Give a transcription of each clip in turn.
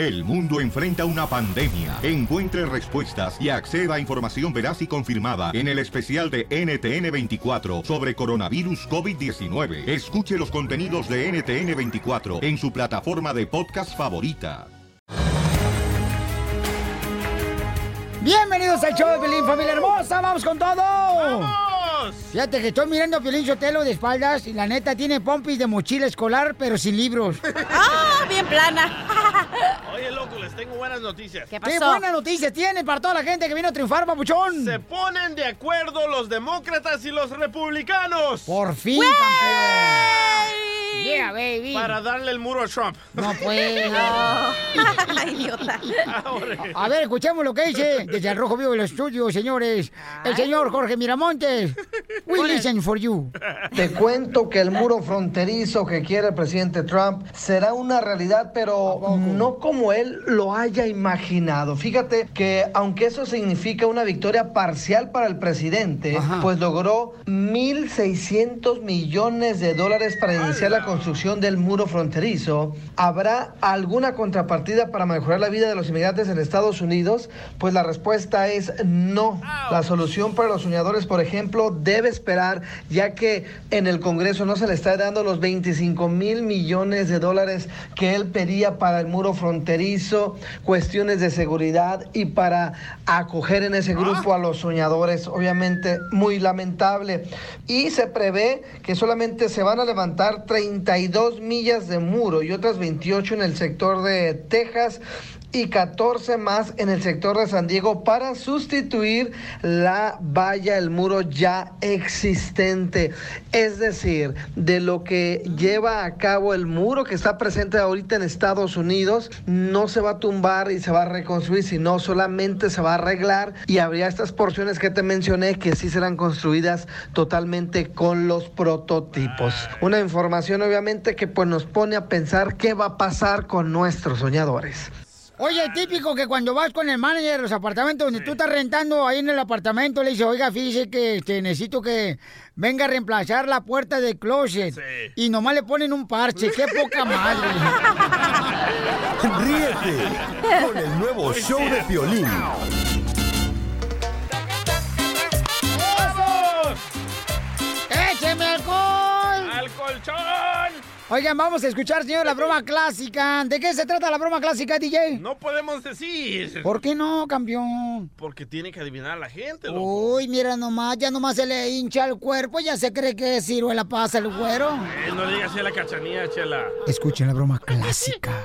El mundo enfrenta una pandemia. Encuentre respuestas y acceda a información veraz y confirmada en el especial de NTN24 sobre coronavirus COVID-19. Escuche los contenidos de NTN24 en su plataforma de podcast favorita. Bienvenidos al show de Pelín, familia hermosa. ¡Vamos con todo! ¡Vamos! Fíjate que estoy mirando a Pelín Sotelo de espaldas y la neta tiene pompis de mochila escolar, pero sin libros. ¡Ah! Bien plana. Oye, loco, les tengo buenas noticias. ¿Qué ¡Qué pasó? buena noticia tiene para toda la gente que vino a triunfar, papuchón! Se ponen de acuerdo los demócratas y los republicanos Por fin, campeón. Yeah, baby. para darle el muro a Trump. No puede. No. Idiota. A ver, escuchemos lo que dice desde el Rojo Vivo del estudio, señores. El señor Jorge Miramontes. We listen for you. Te cuento que el muro fronterizo que quiere el presidente Trump será una realidad, pero no como él lo haya imaginado. Fíjate que aunque eso significa una victoria parcial para el presidente, Ajá. pues logró 1.600 millones de dólares para iniciar la construcción del muro fronterizo. ¿Habrá alguna contrapartida para mejorar la vida de los inmigrantes en Estados Unidos? Pues la respuesta es no. La solución para los soñadores, por ejemplo, debe esperar, ya que en el Congreso no se le está dando los 25 mil millones de dólares que él pedía para el muro fronterizo, cuestiones de seguridad y para acoger en ese grupo a los soñadores. Obviamente, muy lamentable. Y se prevé que solamente se van a levantar 32 millas de muro y otras 28 en el sector de Texas y 14 más en el sector de San Diego para sustituir la valla, el muro ya existente. Es decir, de lo que lleva a cabo el muro que está presente ahorita en Estados Unidos, no se va a tumbar y se va a reconstruir, sino solamente se va a arreglar y habría estas porciones que te mencioné que sí serán construidas totalmente con los prototipos. Una información obviamente que pues nos pone a pensar qué va a pasar con nuestros soñadores. Oye, típico que cuando vas con el manager de los apartamentos donde tú estás rentando ahí en el apartamento, le dice, oiga, fíjese que este, necesito que venga a reemplazar la puerta del closet. Sí. Y nomás le ponen un parche. ¡Qué poca madre! Ríete con el nuevo show de Piolín. Oigan, vamos a escuchar, señor, la broma clásica. ¿De qué se trata la broma clásica, DJ? No podemos decir. ¿Por qué no, campeón? Porque tiene que adivinar la gente, loco. Uy, mira nomás, ya nomás se le hincha el cuerpo, ya se cree que es ciruela pasa el güero. Eh, no le digas a la cachanía, chela. Escuchen la broma clásica.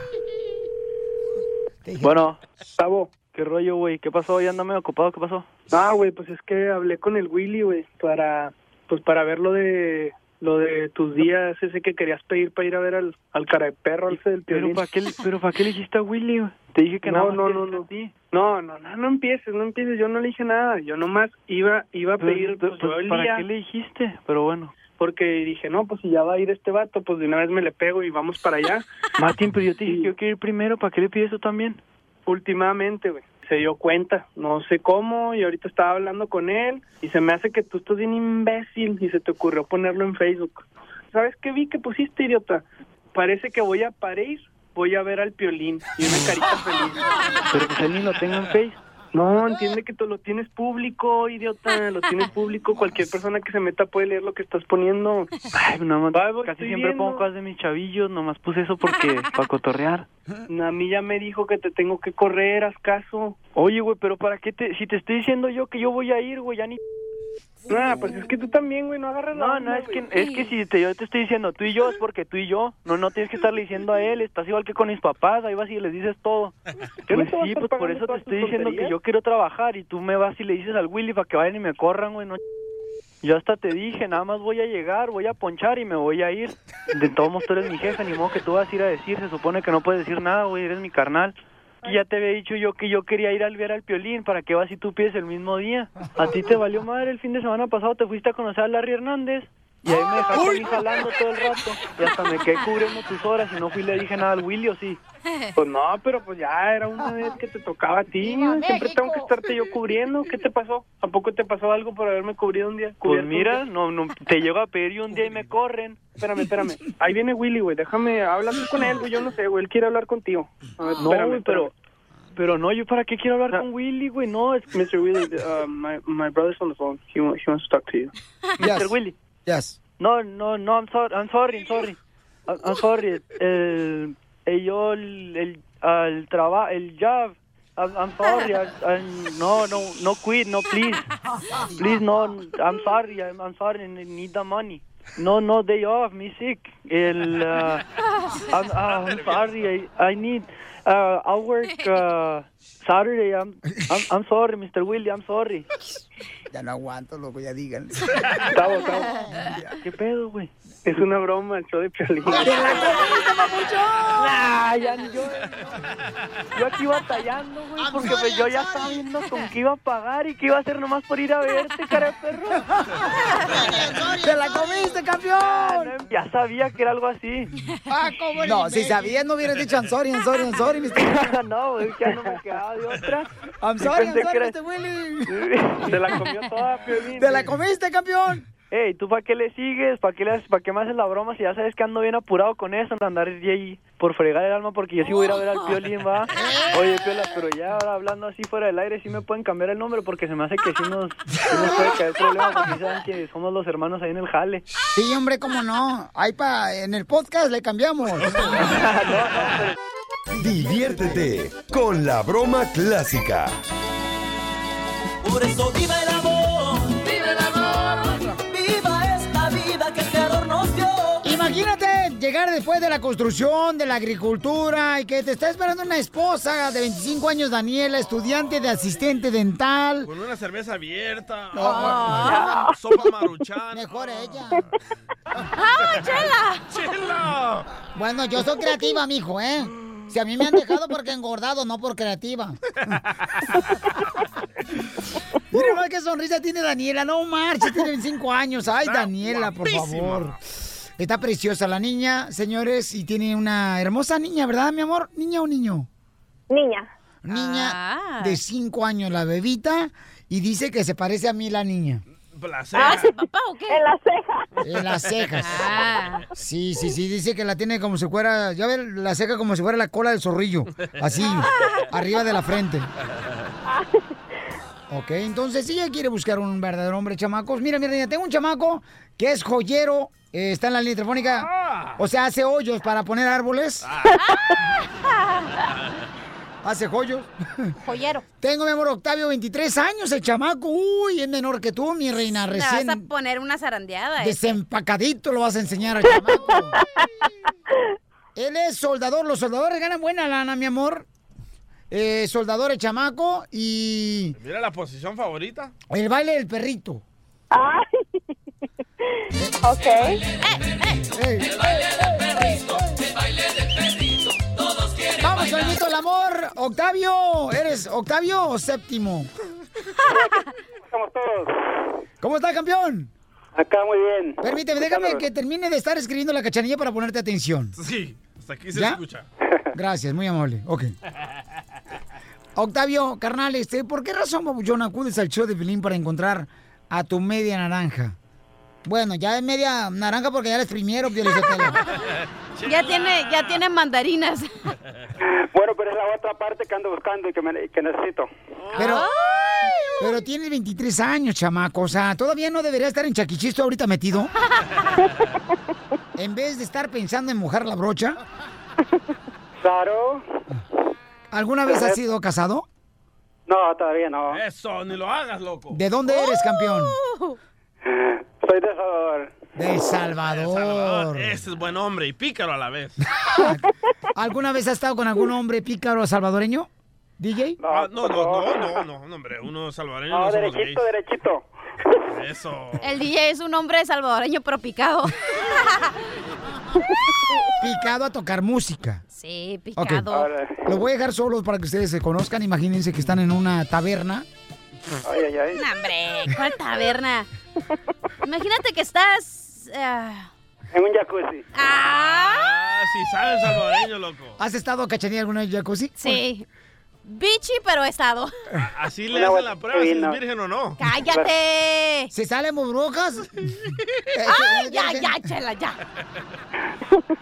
Bueno, Gustavo, ¿qué rollo, güey? ¿Qué pasó? ¿Ya andame ocupado? ¿Qué pasó? Ah, güey, pues es que hablé con el Willy, güey, para, pues para ver lo de, lo de tus días, ese que querías pedir para ir a ver al, al cara de perro, ese del ¿Pero para qué, pero ¿para qué le dijiste a Willy? Te dije que No, no, no, no. No, no, no, no empieces, no empieces, yo no le dije nada, yo nomás iba, iba a pedir, pues, ¿Para qué le dijiste? Pero bueno. porque dije, no, pues si ya va a ir este vato, pues de una vez me le pego y vamos para allá. Martín, pero yo te dije que yo quiero ir primero, ¿para qué le pides eso también? Últimamente, güey, se dio cuenta, no sé cómo, y ahorita estaba hablando con él, y se me hace que tú estás bien imbécil, y se te ocurrió ponerlo en Facebook. ¿Sabes qué vi que pusiste, idiota? Parece que voy a París, voy a ver al Piolín, y una carita feliz. Pero pues él ni lo tengo en Face. No, entiende que tú lo tienes público, idiota, lo tienes público, cualquier persona que se meta puede leer lo que estás poniendo. Ay, nada más, Va, voy, casi siempre viendo. pongo cosas de mis chavillos, nomás puse eso porque, para cotorrear. A mí ya me dijo que te tengo que correr, haz caso. Oye, güey, pero ¿para qué te, si te estoy diciendo yo que yo voy a ir, güey, ya ni... Ah, pues es que tú también, güey, no agarras la No, onda, no, es que, güey. es que si te, yo te estoy diciendo tú y yo, es porque tú y yo. No, no tienes que estarle diciendo a él, estás igual que con mis papás, ahí vas y les dices todo. Yo Pues sí, pues por eso te estoy diciendo que yo quiero trabajar y tú me vas y le dices al Willy para que vayan y me corran, güey, no Yo hasta te dije, nada más voy a llegar, voy a ponchar y me voy a ir. De todos modos tú eres mi jefe, ni modo que tú vas a ir a decir, se supone que no puedes decir nada, güey, eres mi carnal. Ya te había dicho yo que yo quería ir al ver al Piolín, ¿para qué vas si tú pides el mismo día? A ti te valió madre el fin de semana pasado, te fuiste a conocer a Larry Hernández. Y ahí me dejaste a mí jalando todo el rato. Y hasta me quedé cubriendo tus horas y no fui y le dije nada al Willy, ¿o sí? Pues no, pero pues ya era una vez que te tocaba a ti. Siempre tengo que estarte yo cubriendo. ¿Qué te pasó? ¿A poco te pasó algo por haberme cubrido un día? Pues mira, no, no, te llego a pedir y un día y me corren. Espérame, espérame. Ahí viene Willy, güey. Déjame hablar con él, güey. Yo no sé, güey. Él quiere hablar contigo. A ver, No, espérame, güey, pero... Pero no, ¿yo para qué quiero hablar con Willy, güey? No, es... Mr. Willy, uh, my, my brother's on the phone. He, he wants to talk to you. Mr. Willy. Yes. No, no, no, I'm sorry, I'm sorry, I'm sorry. I'm, sorry. El, el, yo, el, el, el trabajo, el job. I'm, I'm sorry. I, I- no, no, no quit, no, please. Please, no, I'm sorry, I'm, I'm sorry, I need the money. No, no, day off, me sick. El, uh, I'm, uh, I'm sorry, I, I need, uh, I'll work, uh, Saturday. I'm, I'm, I'm sorry, Mr. Willy, I'm sorry. Ya no aguanto, loco, ya díganle. Tavo, Tavo. ¿Qué pedo, güey? Es una broma, el show de Piolín. ¡Te la comiste, papuchón! Nah, ya ni yo, yo aquí batallando, güey, porque pues yo ya estaba viendo con qué iba a pagar y qué iba a hacer nomás por ir a verte, cara de perro. ¡Te la comiste, campeón! Ya sabía que era algo así. Ah, ¿cómo No, si sabías no hubieras dicho I'm sorry, I'm sorry, I'm sorry, Mr. no, güey, ya no me quedaba de otra. I'm sorry, I'm sorry, Mr. Willy. Se la comió toda, Piolín. ¡Te la comiste, campeón! Ey, ¿tú para qué le sigues? ¿Para qué, le haces- ¿Para qué me haces la broma si ya sabes que ando bien apurado con eso? Andar ahí por fregar el alma porque yo sí voy a ir a ver al Piolín, va. Oye, Piola, pero ya ahora hablando así fuera del aire, sí me pueden cambiar el nombre porque se me hace que sí nos, sí nos puede caer problema porque saben que somos los hermanos ahí en el jale. Sí, hombre, cómo no. Ahí pa, en el podcast le cambiamos. Diviértete con la broma clásica. Por eso viva el amor, llegar después de la construcción, de la agricultura y que te está esperando una esposa de 25 años, Daniela, estudiante de asistente dental. Con una cerveza abierta. No, Ah, Sopa maruchan. Mejor ella. ¡Ah, chela! ¡Chela! Bueno, yo soy creativa, mijo, ¿eh? Si a mí me han dejado porque engordado, no por creativa. Mira qué sonrisa tiene Daniela. No marches, tiene 25 años. Ay, Daniela, por favor. Está preciosa la niña, señores, y tiene una hermosa niña, ¿verdad, mi amor? ¿Niña o niño? Niña. Niña Ah. de 5 años, la bebita, y dice que se parece a mí la niña. Placer. ¿Ah, ¿sí, papá o qué? En las cejas. En las cejas. Ah. Sí, sí, sí, dice que la tiene como si fuera, ya ver, la ceja como si fuera la cola del zorrillo, así, arriba de la frente. Ok, entonces si ella quiere buscar un verdadero hombre, chamacos. Mira, mira, mira, tengo un chamaco que es joyero, eh, está en la línea telefónica, o sea, hace hoyos para poner árboles. Hace joyos. Joyero. Tengo, mi amor, Octavio, 23 años, el chamaco. Uy, es menor que tú, mi reina, Te vas a recién poner una zarandeada. eh. desempacadito lo vas a enseñar al chamaco. Él es soldador. Los soldadores ganan buena lana, mi amor. Eh, soldador el chamaco y Mira la posición favorita. el baile del perrito. Ay. Ok. Ey. Vamos con el mito del amor. Octavio, ¿eres Octavio o séptimo? Estamos todos. ¿Cómo está, campeón? Acá muy bien. Permíteme, déjame que termine de estar escribiendo la cachanilla para ponerte atención. Sí, hasta aquí se ¿Ya? escucha. Gracias, muy amable. Ok. Octavio, carnal, este, ¿por qué razón, Babuchón, acudes al show de Pilín para encontrar a tu media naranja? Bueno, ya es media naranja porque ya Pio Lizotelo. Ya tiene, ya tiene mandarinas. Bueno, pero es la otra parte que ando buscando y que, me- que necesito. Pero, pero tienes 23 años, chamaco. O sea, ¿todavía no debería estar en chaquichisto ahorita metido? En vez de estar pensando en mojar la brocha. Claro. ¿Alguna vez has sido casado? No, todavía no. Eso, ni lo hagas, loco. ¿De dónde eres, campeón? Soy de Salvador. De Salvador. Salvador, ese es buen hombre y pícaro a la vez. ¿Alguna vez has estado con algún hombre pícaro salvadoreño? ¿DJ? Ah, no, no, no, no, no, no, hombre, uno salvadoreño no, No, somos derechito, gays. derechito. Eso. El DJ es un hombre salvadoreño pero picado. Picado a tocar música. Sí, picado. Lo voy a dejar solos para que ustedes se conozcan. Imagínense que están en una taberna. Ay, ay, ay. No, hombre, ¿cuál taberna? Imagínate que estás ah, En un jacuzzi. Ah, sí sabe el salvadoreño, loco. ¿Has estado cachanilla alguna vez en jacuzzi? sí. Bichi, pero he estado. Así le hacen la prueba si es virgen o no. ¡Cállate! ¿Se salen burbujas? ¡Ay, ya, ya, chela, ya!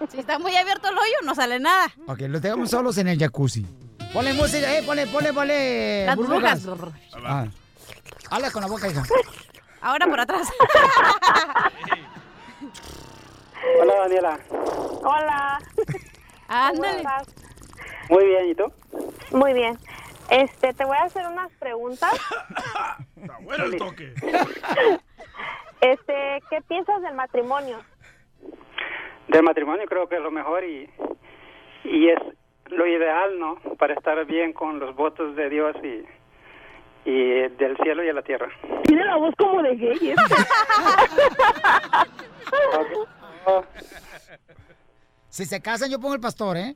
Si está muy abierto el hoyo, no sale nada. Ok, los dejamos solos en el jacuzzi. Ponle música, eh, ponle, ponle, ponle. Las burbujas. burbujas. Ah. Habla con la boca, hija. Ahora por atrás. Hola, Daniela. Hola. Ándale. Muy bien, ¿y tú? Muy bien. Este, te voy a hacer unas preguntas. Está bueno el toque. Este, ¿qué piensas del matrimonio? Del matrimonio creo que es lo mejor y, y es lo ideal, ¿no? Para estar bien con los votos de Dios y, y del cielo y de la tierra. Tiene la voz como de gay. ¿eh? Si se casan, yo pongo el pastor, ¿eh?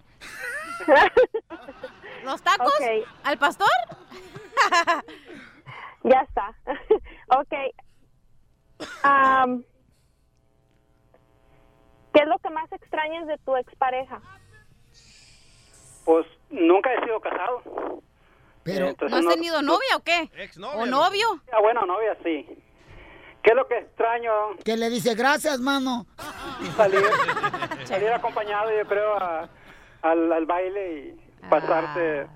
¿Los tacos? Ok. ¿Al pastor? Ya está. ok. Am, ¿Qué es lo que más extrañas de tu expareja? Pues nunca he sido casado. Pero, Entonces, ¿No has tenido novia o qué? ¿O novio? Ah, bueno, novia, sí. ¿Qué es lo que extraño? Que le dice, gracias, mano. Salir, salir acompañado, yo creo, a- al, al baile y pasarte...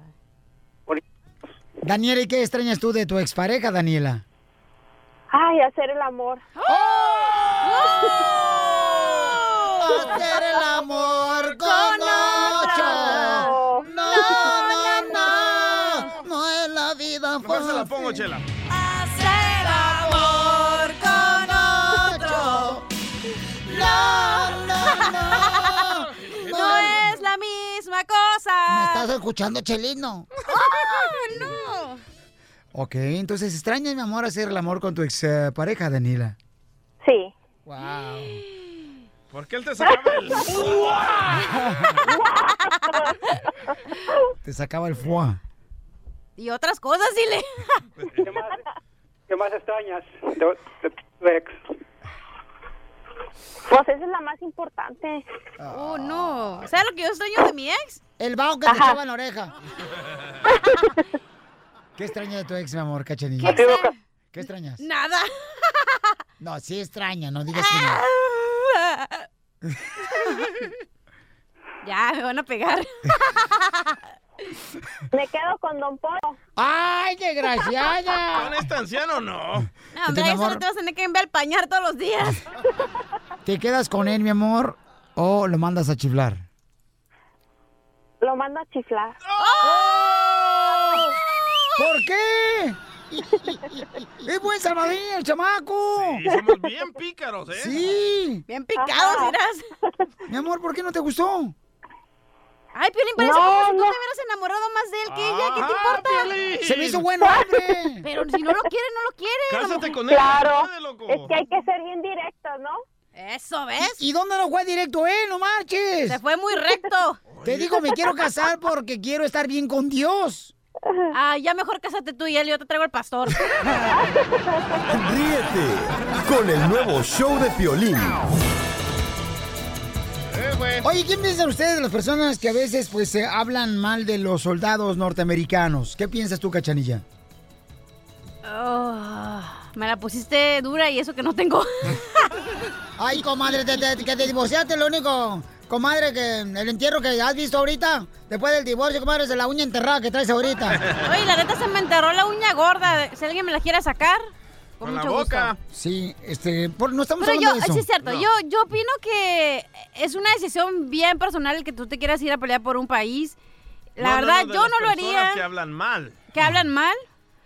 Daniela, ¿y qué extrañas tú de tu expareja, Daniela? Ay, hacer el amor. Hacer el amor con la pongo, Chela. Hacer amor con otro. No, no, no. No es la misma cosa. ¿Me estás escuchando, Chelino? ¡Oh, no! Ok, entonces extrañas, mi amor, hacer el amor con tu expareja, Daniela. Sí. Wow. ¿Por qué él te sacaba el... Te sacaba el foie. Y otras cosas, dile. ¿Qué más, qué más extrañas de, de tu ex? Pues esa es la más importante. Oh, no. ¿Sabes lo que yo extraño de mi ex? El bajo que te Ajá. echaba en la oreja. ¿Qué extraña de tu ex, mi amor, cachanilla? ¿Qué sé? ¿Qué extrañas? Nada. No, sí extraña, no digas que no. ya, me van a pegar. Me quedo con Don Polo. ¡Ay, desgraciada! ¿Con este anciano no? No, hombre, mi eso amor- no te vas a tener que enviar al pañar todos los días. ¿Te quedas con él, mi amor, o lo mandas a chiflar? Lo mando a chiflar. ¿Por qué? Es buen salvadoreño el chamaco. Sí, somos bien pícaros, ¿eh? Sí. Bien picados, dirás. Mi amor, ¿por qué no te gustó? Ay, Piolín, parece No, como si tú no. te hubieras enamorado más de él que ella. ¿Qué te importa? Piolín. Se me hizo buen hombre. Pero si no lo quiere, no lo quiere. Cásate con él. Claro. puede, loco. Es que hay que ser bien directos, ¿no? Eso, ¿ves? ¿Y dónde no fue directo él? No marches. Se fue muy recto. Te digo, me quiero casar porque quiero estar bien con Dios. Ah, ya mejor cásate tú y él, yo te traigo al pastor. Ríete con el nuevo show de Piolín. Güey. Oye, ¿quién piensan ustedes de las personas que a veces pues se hablan mal de los soldados norteamericanos? ¿Qué piensas tú, Cachanilla? Oh, me la pusiste dura y eso que no tengo. Ay, comadre, te- te- que te divorciaste, lo único, comadre, que el entierro que has visto ahorita, después del divorcio, comadre, es de la uña enterrada que traes ahorita. Oye, la neta se me enterró la uña gorda. Si alguien me la quiere sacar, con, Con la boca. Sí, este, por- no estamos Pero yo, hablando de eso. sí es cierto, yo, yo opino que es una decisión bien personal el que tú te quieras ir a pelear por un país. La No, verdad, no, yo las no lo haría. que hablan mal. Que hablan mal.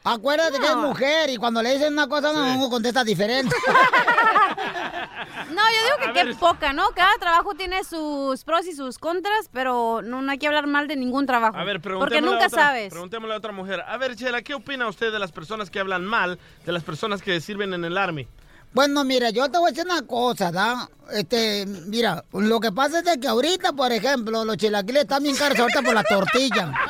Acuérdate que es mujer y cuando le dicen una cosa, no, contesta diferente. No, yo digo que A qué ver. poca, ¿no? Cada trabajo tiene sus pros y sus contras, pero no, no hay que hablar mal de ningún trabajo. A ver, Porque preguntémosle nunca a otra, sabes. Preguntémosle a otra mujer. A ver, Chela, ¿qué opina usted de las personas que hablan mal de las personas que sirven en el Army? Bueno, mira, yo te voy a decir una cosa, ¿da? Este, mira, lo que pasa es de que ahorita, por ejemplo, los chilaquiles están bien caros ahorita por la tortilla.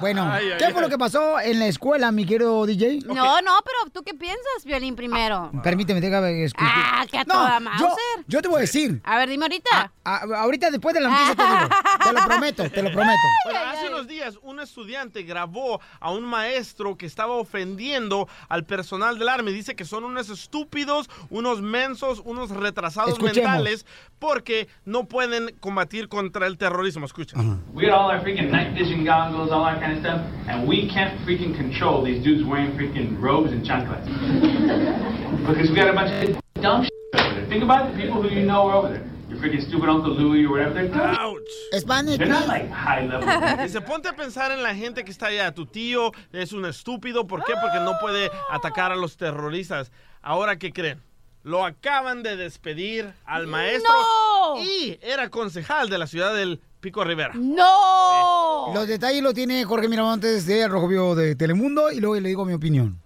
Bueno, Ay, ay, ¿qué fue ay. lo que pasó en la escuela, mi querido DJ? No, no, pero ¿tú qué piensas, Violín, primero? Permíteme, déjame escuchar. Ah, que a No, toda yo, yo te voy a decir. A ver, dime ahorita. A- ahorita después de la noticia te digo. Te lo prometo, te lo prometo. Bueno, hace unos días un estudiante grabó a un maestro que estaba ofendiendo al personal del Army. Dice que son unos estúpidos, unos mensos, unos retrasados Escuchemos. mentales porque no pueden combatir contra el terrorismo. Escucha. We got all our freaking night vision goggles, all that kind of stuff, and we can't freaking control these dudes wearing freaking robes and chanclas. because we got a bunch of dumb shit over there. Think about the people who you know are over there. Your freaking stupid Uncle Louie or whatever. They're dumb. Spanish, They're not like high level. Dice, ponte a pensar en la gente que está allá. Tu tío es un estúpido. ¿Por qué? Porque no puede atacar a los terroristas. Ahora, ¿qué creen? Lo acaban de despedir al maestro. Y era concejal de la ciudad del Pico Rivera. ¡No! Los detalles los tiene Jorge Miramontes de Rojo Vivo de Telemundo y luego le digo mi opinión.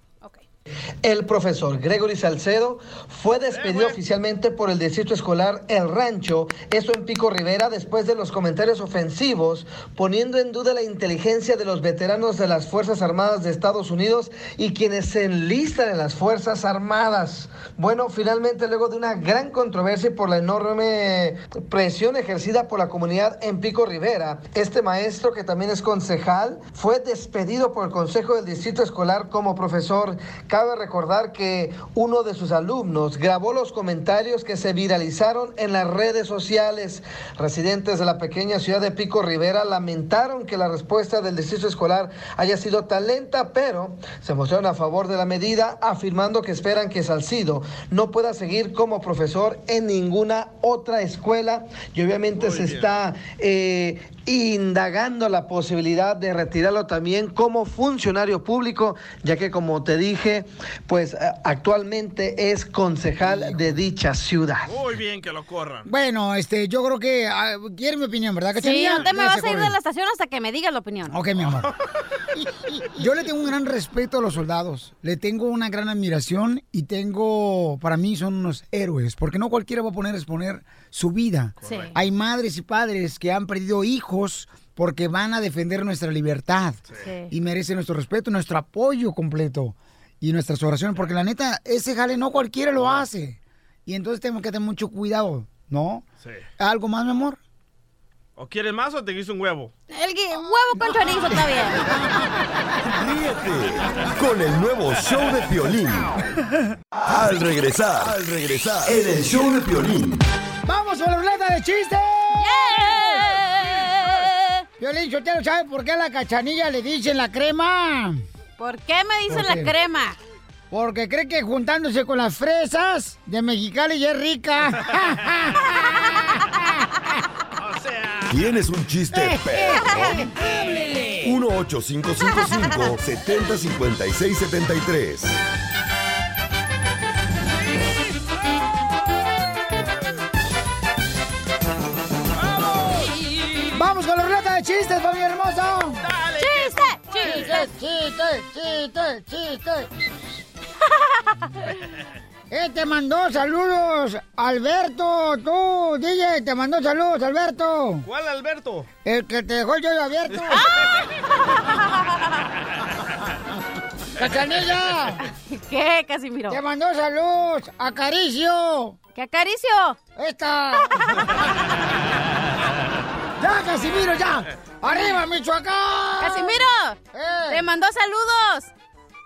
El profesor Gregory Salcedo fue despedido oficialmente por el Distrito Escolar El Rancho, eso en Pico Rivera, después de los comentarios ofensivos, poniendo en duda la inteligencia de los veteranos de las Fuerzas Armadas de Estados Unidos y quienes se enlistan en las Fuerzas Armadas. Bueno, finalmente, luego de una gran controversia por la enorme presión ejercida por la comunidad en Pico Rivera, este maestro, que también es concejal, fue despedido por el Consejo del Distrito Escolar como profesor. Cabe recordar que uno de sus alumnos grabó los comentarios que se viralizaron en las redes sociales. Residentes de la pequeña ciudad de Pico Rivera lamentaron que la respuesta del distrito escolar haya sido tan lenta, pero se mostraron a favor de la medida, afirmando que esperan que Salcido no pueda seguir como profesor en ninguna otra escuela y obviamente se está eh, indagando la posibilidad de retirarlo también como funcionario público, ya que como te dije, pues eh, actualmente es concejal de dicha ciudad. Muy bien que lo corran. Bueno, este, yo creo que ah, quiere mi opinión, ¿verdad? Sí, no te me vas a ir de la estación hasta que me digas la opinión. Ok, mi amor. Yo le tengo un gran respeto a los soldados. Le tengo una gran admiración y tengo, para mí son unos héroes, porque no cualquiera va a poner a exponer su vida. Sí. Hay madres y padres que han perdido hijos porque van a defender nuestra libertad Sí. y merecen nuestro respeto, nuestro apoyo completo y nuestras oraciones, porque la neta, ese jale no cualquiera lo hace. Y entonces tenemos que tener mucho cuidado, ¿no? Sí. ¿Algo más, mi amor? ¿O quieres más o te guiso un huevo? El gui- huevo con chorizo está bien. Ríete con el nuevo show de Piolín. Al regresar, al regresar, en el show de Piolín. ¡Vamos a la ruleta de chistes! Violín, yo te lo sabe por qué a la cachanilla le dicen la crema. ¿Por qué me dicen ¿Por la crema? Porque cree que juntándose con las fresas de Mexicali ya es rica. ¿Tienes un chiste perro? 1-8555-705673. ¡Vamos con la ruleta de chistes, familia hermosa! ¡Chiste! ¡Chistes, chistes, chistes, chistes! Eh, te mandó saludos, Alberto, tú, DJ, te mandó saludos, Alberto. ¿Cuál, Alberto? El que te dejó el yoyo abierto. ¡Cachanilla! ¿Qué, Casimiro? Te mandó saludos, acaricio. ¿Qué acaricio? Esta. ¡Ya, Casimiro, ya! ¡Arriba, Michoacán! ¡Casimiro! Eh. ¡Te mandó saludos!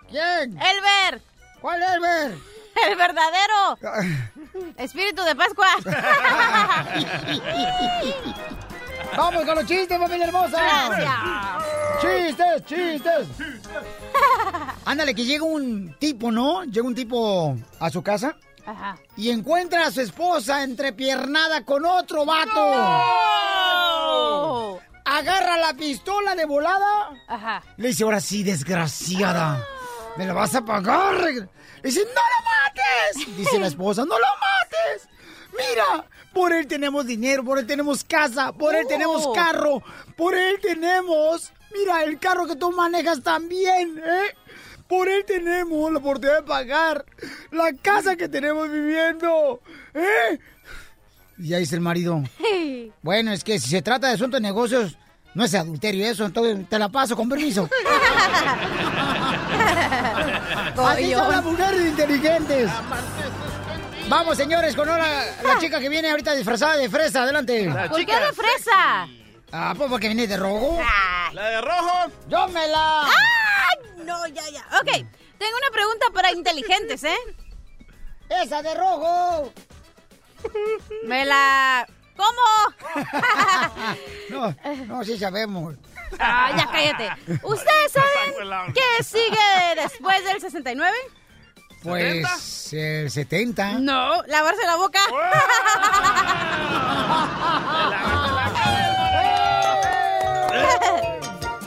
¿Quién? ¡Elber! ¿Cuál Elber? ¡El verdadero! ¡Espíritu de Pascua! ¡Vamos con los chistes, familia hermosa! ¡Chistes, chistes! Ándale, que llega un tipo, ¿no? Llega un tipo a su casa Ajá. y encuentra a su esposa entrepiernada con otro vato. Agarra la pistola de volada. Ajá. Le dice, ahora sí, desgraciada. ¿Me la vas a pagar? Dice, ¡no lo mates! Dice la esposa, ¡no lo mates! Mira, por él tenemos dinero, por él tenemos casa, por él tenemos Oh. carro, por él tenemos... Mira, el carro que tú manejas también, ¿eh? Por él tenemos la oportunidad de pagar la casa que tenemos viviendo. ¿Eh? Y ahí dice el marido. Bueno, es que si se trata de asuntos de negocios, no es adulterio eso, entonces te la paso con permiso. Así son las mujeres inteligentes. Vamos, señores, con ahora la chica que viene ahorita disfrazada de fresa. Adelante. ¿Por qué de fresa? Ah, pues porque viene de rojo. ¿La de rojo? ¡Yo me la! ¡Ay! No, ya, ya. Ok, tengo una pregunta para inteligentes, ¿eh? ¡Esa de rojo! Me la... ¿Cómo? No, no, sí sabemos. Ah, ya cállate. ¿Ustedes saben qué sigue después del 69? Pues el 70. No, lavarse la boca.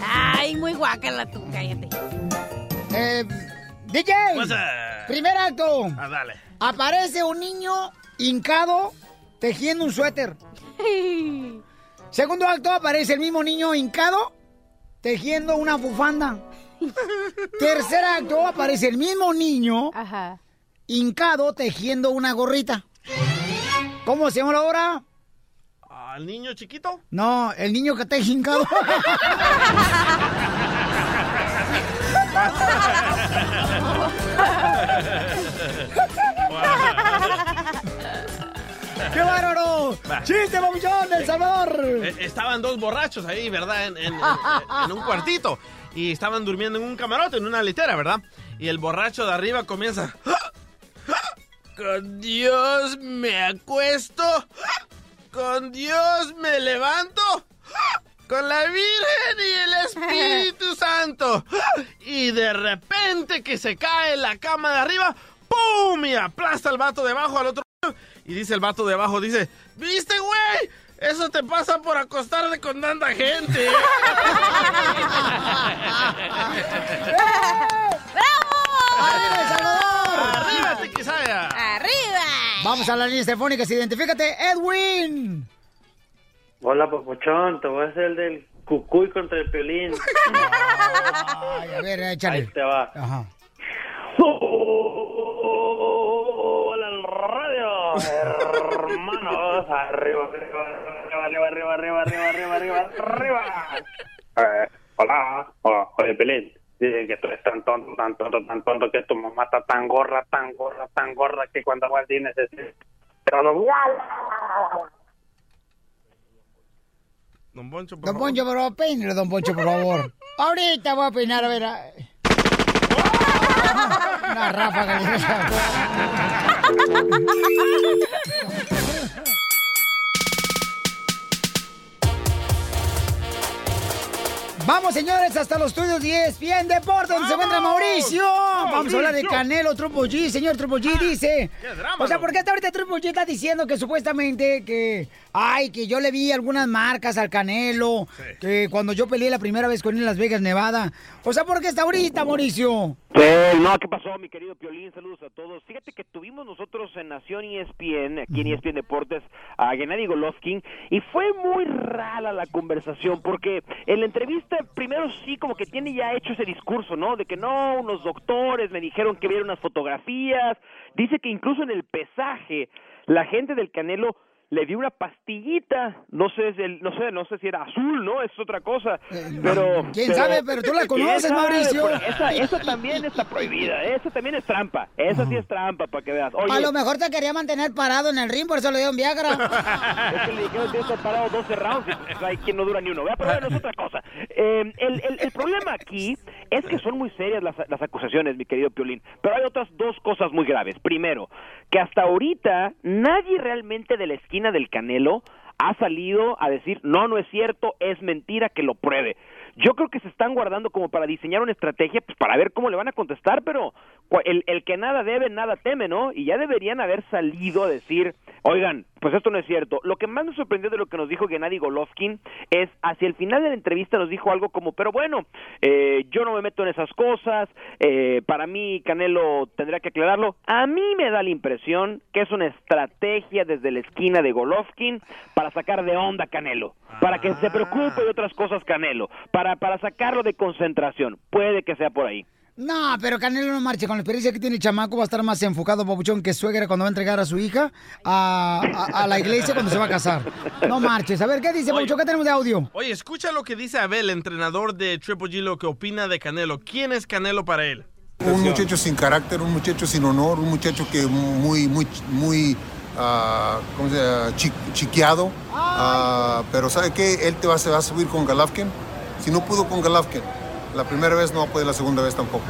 Ay, muy guacala tú, cállate. Eh, DJ. Primer acto. Ah, dale. Aparece un niño hincado tejiendo un suéter. Segundo acto, aparece el mismo niño hincado tejiendo una bufanda. Tercer acto, aparece el mismo niño hincado tejiendo una gorrita. ¿Cómo se llama la obra? ¿Al niño chiquito? No, el niño que está hincado. ¡Qué bárbaro! Va. ¡Chiste, papuchón, del Salvador! Eh, Estaban dos borrachos ahí, ¿verdad? En, en- en- en un cuartito. Y estaban durmiendo en un camarote, en una litera, ¿verdad? Y el borracho de arriba comienza. Con Dios me acuesto. Con Dios me levanto. Con la Virgen y el Espíritu Santo. Y de repente que se cae la cama de arriba. ¡Pum! Y aplasta al vato de abajo al otro. Y dice el vato de abajo, dice, ¿viste, güey? Eso te pasa por acostarte con tanta gente. ¡Arriba, El Salvador! ¡Arriba, Tequisaya! ¡Arriba! Vamos a las líneas telefónicas, identifícate, Edwin. Hola, papuchón, te voy a hacer el del cucuy contra el piolín. Ay, a ver, échale. Ahí te va. Ajá hermanos. Arriba, arriba, arriba, arriba, arriba, arriba, arriba, arriba, eh, hola, hola, oye, Pelín. Dicen que tú eres tan tonto, tan tonto, tan tonto que tu mamá está tan gorra, tan gorra, tan gorra que cuando vas al cine se Pero no... Don Poncho, por don favor. Poncho, por favor, don Poncho, por favor. Ahorita voy a peinar, a ver. A... Una ráfaga. Vamos, señores, hasta los estudios 10, bien Deporte, donde se encuentra Mauricio. Vamos a hablar de Canelo Triple G. Señor Triple G dice... O sea, ¿por qué hasta ahorita Triple G está diciendo que supuestamente que... Ay, que yo le vi algunas marcas al Canelo, que cuando yo peleé la primera vez con él en Las Vegas, Nevada. O sea, ¿por qué está ahorita, Mauricio? no, ¿qué pasó, mi querido Piolín? Saludos a todos. Fíjate que tuvimos nosotros en Nación ESPN, aquí en ESPN Deportes, a Gennady Golovkin, y fue muy rara la conversación, porque en la entrevista, primero sí, como que tiene ya hecho ese discurso, ¿no? De que no, unos doctores me dijeron que vieron unas fotografías. Dice que incluso en el pesaje, la gente del Canelo le dio una pastillita, no sé, no sé, no sé si era azul, ¿no? Es otra cosa, pero... ¿Quién sabe? Pero tú la ¿Quién conoces? Mauricio. Pues esa, esa también está prohibida, esa también es trampa, esa sí es trampa, para que veas. Oye, A lo mejor te quería mantener parado en el ring, por eso le dieron Viagra. es que le dijeron que estar parado 12 rounds y pues, hay quien no dura ni uno. Vea, pero bueno, es otra cosa. Eh, el, el- el problema aquí es que son muy serias las, las acusaciones, mi querido Piolín. Pero hay otras dos cosas muy graves. Primero, que hasta ahorita nadie realmente de la esquina del Canelo ha salido a decir, no, no es cierto, es mentira, que lo pruebe. Yo creo que se están guardando como para diseñar una estrategia, pues para ver cómo le van a contestar, pero el, el que nada debe, nada teme, ¿no? Y ya deberían haber salido a decir, oigan, pues esto no es cierto. Lo que más me sorprendió de lo que nos dijo Gennady Golovkin es, hacia el final de la entrevista nos dijo algo como, pero bueno, eh, yo no me meto en esas cosas, eh, para mí Canelo tendrá que aclararlo. A mí me da la impresión que es una estrategia desde la esquina de Golovkin para sacar de onda a Canelo, para que se preocupe de otras cosas Canelo, para, para sacarlo de concentración. Puede que sea por ahí. No, pero Canelo no marche. Con la experiencia que tiene el chamaco va a estar más enfocado, papuchón, que suegra cuando va a entregar a su hija a, a- a la iglesia cuando se va a casar. No marches. A ver, ¿qué dice, papuchón? ¿Qué tenemos de audio? Oye, escucha lo que dice Abel, entrenador de Triple G, lo que opina de Canelo. ¿Quién es Canelo para él? Un muchacho sin carácter, un muchacho sin honor, un muchacho que muy, muy, muy, ah, ¿cómo se llama? Chi- chiqueado. Ah, pero ¿sabe qué? Él te va, se va a subir con Golovkin. Si no pudo con Golovkin, la primera vez no poder la segunda vez tampoco.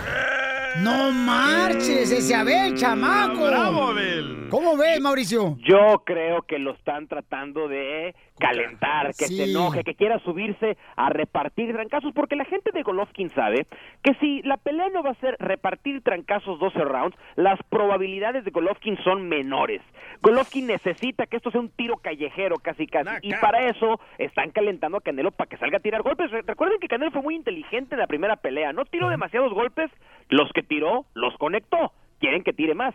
No marches, ese Abel, chamaco. Bravo, Abel. ¿Cómo ves, Mauricio? Yo creo que lo están tratando de calentar, que Sí. se enoje, que quiera subirse a repartir trancazos, porque la gente de Golovkin sabe que si la pelea no va a ser repartir trancazos 12 rounds, las probabilidades de Golovkin son menores. Golovkin necesita que esto sea un tiro callejero casi casi, y para eso están calentando a Canelo para que salga a tirar golpes. Re- Recuerden que Canelo fue muy inteligente en la primera pelea, no tiró demasiados golpes, los que tiró los conectó. Quieren que tire más.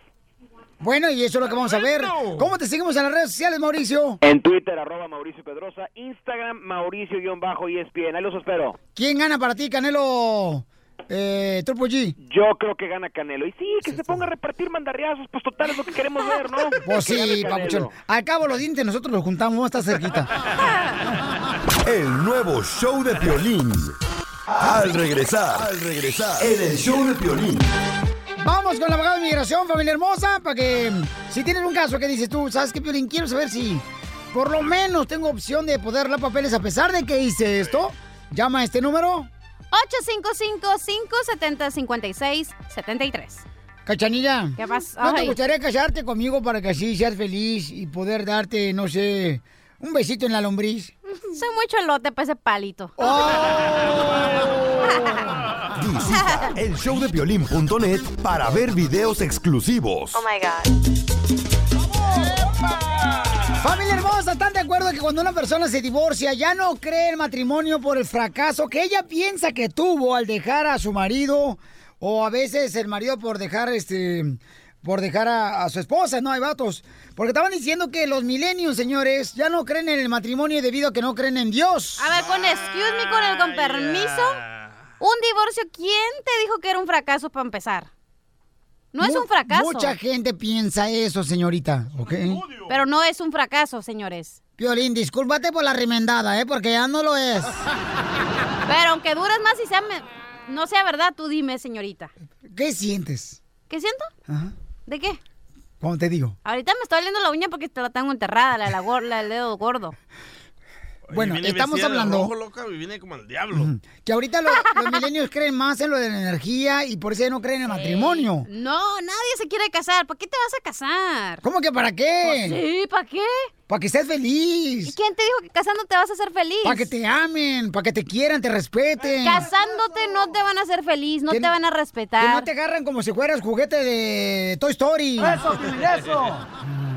Bueno, y eso es lo que vamos a ver. ¿Cómo te seguimos en las redes sociales, Mauricio? En Twitter, arroba Mauricio Pedrosa, Instagram, Mauricio-ESPN. Ahí los espero. ¿Quién gana para ti, Canelo? Eh, Triple G. Yo creo que gana Canelo. Y sí, que se ponga a repartir mandarriazos, pues total es lo que queremos ver, ¿no? Pues sí, papuchón. Al cabo los dientes nosotros los juntamos, estar cerquita. El nuevo show de Piolín. Al regresar, al regresar, en el show de Piolín. Vamos con la abogada de migración, familia hermosa, para que si tienes un caso que dices tú, ¿sabes qué, Piolín? Quiero saber si por lo menos tengo opción de poder dar papeles a pesar de que hice esto. Llama a este número. 855-570-5673. Cachanilla. ¿Qué pasó? ¿No te gustaría casarte conmigo para que así seas feliz y poder darte, no sé, un besito en la lombriz? Soy muy cholote para ese palito. Visita el showdepiolín.net para ver videos exclusivos. Oh my God. Familia hermosa, ¿están de acuerdo que cuando una persona se divorcia ya no cree el matrimonio por el fracaso que ella piensa que tuvo al dejar a su marido o a veces el marido por dejar este por dejar a, a su esposa, no hay vatos, porque estaban diciendo que los milenios, señores, ya no creen en el matrimonio debido a que no creen en Dios. A ver, con excuse me, con el con permiso. Un divorcio, ¿quién te dijo que era un fracaso para empezar? No es un fracaso. Mucha gente piensa eso, señorita, ¿ok? Pero no es un fracaso, señores. Piolín, discúlpate por la remendada, ¿eh? Porque ya no lo es. Pero aunque duras más y sea no sea verdad, tú dime, señorita. ¿Qué sientes? ¿Qué siento? Ajá. ¿De qué? ¿Cómo te digo? Ahorita me está doliendo la uña porque te la tengo enterrada, la, la, la del dedo gordo. Bueno, viene estamos de hablando- rojo, loca, y viene como el diablo. Que ahorita lo- los milenios creen más en lo de la energía y por eso ya no creen en el matrimonio. No, nadie se quiere casar. ¿Para qué te vas a casar? ¿Cómo que para qué? Pues sí, ¿para qué? Para que seas feliz. ¿Y quién te dijo que casándote te vas a ser feliz? Para que te amen, para que te quieran, te respeten. Casándote no te van a hacer feliz, no Que- te van a Que respetar. no te agarran como si fueras juguete de Toy Story. Eso,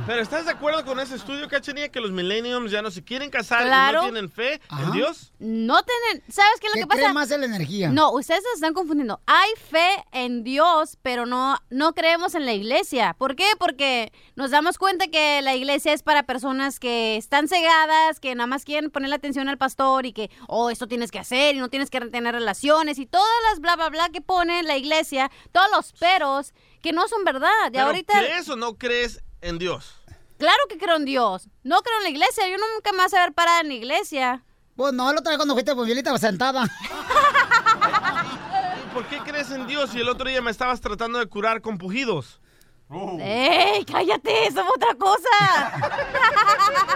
Pero ¿estás de acuerdo con ese estudio, Cachanilla, que los millennials ya no se quieren casar Claro. y no tienen fe Ajá. en Dios? No tienen, ¿sabes qué es lo Que que pasa? más en la energía. No, ustedes se están confundiendo. Hay fe en Dios, pero no, no creemos en la iglesia. ¿Por qué? Porque nos damos cuenta que la iglesia es para personas que están cegadas, que nada más quieren ponerle atención al pastor y que, oh, esto tienes que hacer y no tienes que tener relaciones y todas las bla, bla, bla que pone la iglesia, todos los peros que no son verdad. Y ¿Pero ahorita, crees o no crees en Dios? Claro que creo en Dios. No creo en la iglesia. Yo nunca vas a ver parada en la iglesia. Pues no, la otra vez cuando fuiste por Violeta sentada. ¿Por qué crees en Dios si el otro día me estabas tratando de curar con pujidos? ¡Ey, cállate! ¡Eso es otra cosa!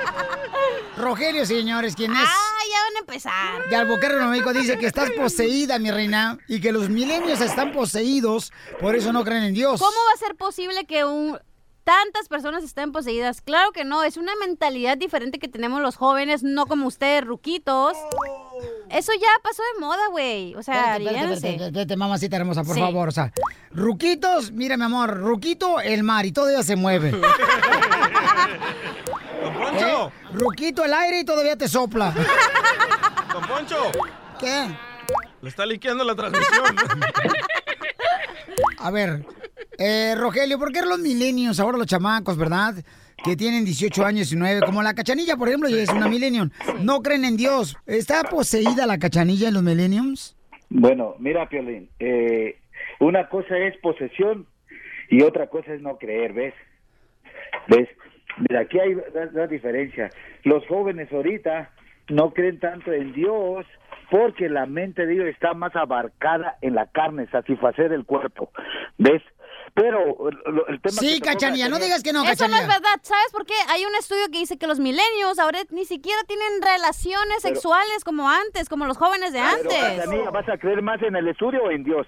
Rogelio, señores, ¿quién es? ¡Ah, ya van a empezar! De Albuquerque, Nuevo México, dice que estás poseída, mi reina, y que los milenios están poseídos, por eso no creen en Dios. ¿Cómo va a ser posible que un- tantas personas estén poseídas? Claro que no, es una mentalidad diferente que tenemos los jóvenes, no como ustedes, ruquitos. Eso ya pasó de moda, güey. O sea, Espérate, mamacita hermosa, por Sí. favor. O sea, ruquitos, mira, mi amor, ruquito, el mar y todavía se mueve. ¡Don Poncho! ¿Eh? Ruquito, el aire y todavía te sopla. ¡Don Poncho! ¿Qué? Le está liqueando la transmisión. A ver, eh, Rogelio, ¿por qué los milenios, ahora los chamacos, verdad? Que tienen 18 años, 19, como la cachanilla, por ejemplo, y es una millennium, no creen en Dios. ¿Está poseída la cachanilla en los millenniums? Bueno, mira, Piolín, eh, Una cosa es posesión y otra cosa es no creer, ¿ves? ¿Ves? Mira, aquí hay la, la diferencia. Los jóvenes ahorita no creen tanto en Dios porque la mente de ellos está más abarcada en la carne, satisfacer el cuerpo. ¿Ves? Pero lo- el tema Sí, Cachanilla, no digas que no, Eso no es verdad. ¿Sabes por qué? Hay un estudio que dice que los milenios ahora ni siquiera tienen relaciones Pero- sexuales como antes, como los jóvenes de Pero, antes. Cachanilla, ¿vas a creer más en el estudio o en Dios?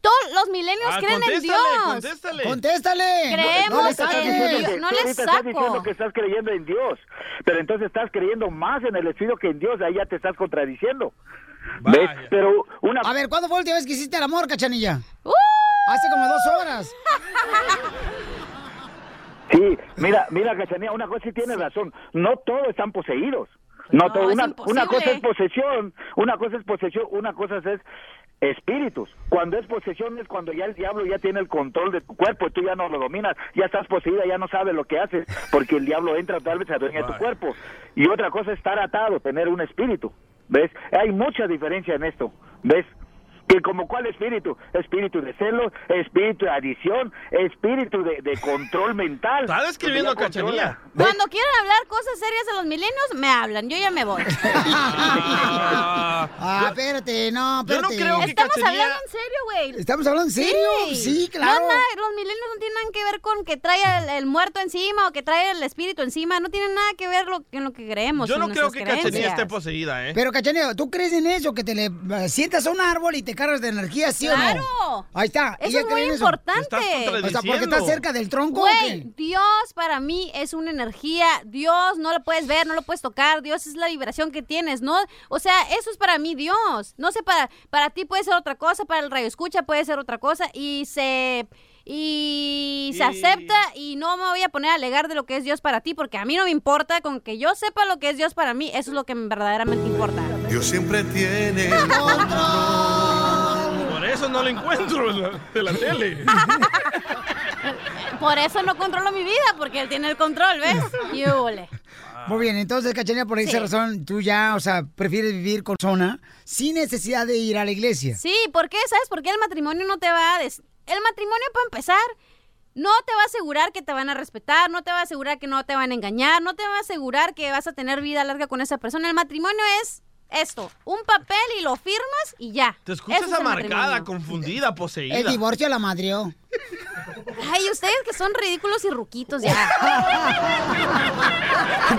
Todos los milenios Ah, creen en Dios. contéstale. Contéstale. Creemos No le estás en diciendo Dios. que- No tú les ahorita estás diciendo saco. que estás creyendo en Dios, pero entonces estás creyendo más en el estudio que en Dios, ahí ya te estás contradiciendo. ¿Ves? Pero una A ver, ¿cuándo fue la última vez que hiciste el amor, Cachanilla? ¡Uh! Hace como dos horas. Sí, mira, mira, Cachanía, una cosa sí tienes razón, no todos están poseídos. No, No, todo, es una, cosa es posesión, una cosa es posesión, una cosa es espíritus. Cuando es posesión es cuando ya el diablo ya tiene el control de tu cuerpo y tú ya no lo dominas, ya estás poseída, ya no sabes lo que haces porque el diablo entra tal vez se adueña de tu cuerpo. Y otra cosa es estar atado, tener un espíritu. ¿Ves? Hay mucha diferencia en esto. ¿Ves? Que como cuál espíritu? Espíritu de celo, espíritu de adición, espíritu de, de control mental. Está describiendo Donde ya controla. Cachanilla. Cuando quieran hablar cosas serias de los milenios, me hablan. Yo ya me voy. Ah, espérate, no, Yo no espérate. creo que Estamos Cachanilla- hablando en serio, güey. ¿Estamos hablando en serio? Sí, claro. No, nada, los milenios no tienen nada que ver con que trae el, el muerto encima o que trae el espíritu encima. No tienen nada que ver lo, en lo que creemos. Yo no creo que Cachanilla creencias. esté poseída, ¿eh? Pero, Cachanilla, ¿tú crees en eso? Que te le eh, sientas a un árbol y te cargas de energía, ¿sí o no? ¡Claro! Ahí está. Eso es muy eso. importante. O sea, porque está cerca del tronco. Dios para mí es una energía. Dios no lo puedes ver, no lo puedes tocar. Dios es la vibración que tienes, ¿no? O sea, eso es para mí Dios. No sé, para, para ti puede ser otra cosa, para el radio escucha puede ser otra cosa y se... Y se Y- acepta y no me voy a poner a alegar de lo que es Dios para ti porque a mí no me importa, con que yo sepa lo que es Dios para mí, eso es lo que verdaderamente importa. Dios siempre tiene eso no lo encuentro en la- de la tele. Por eso no controlo mi vida, porque él tiene el control, ¿ves? Y húbole. Muy bien, entonces, Cachanilla, por esa Sí. razón, tú ya, o sea, prefieres vivir con zona sin necesidad de ir a la iglesia. Sí, ¿por qué? ¿Sabes por qué el matrimonio no te va a... des- El matrimonio, para empezar, no te va a asegurar que te van a respetar, no te va a asegurar que no te van a engañar, no te va a asegurar que vas a tener vida larga con esa persona. El matrimonio es esto, un papel y lo firmas y ya. Te escuchas es amargada, confundida, poseída. El divorcio la madrió. Ay, ustedes que son ridículos y ruquitos ya.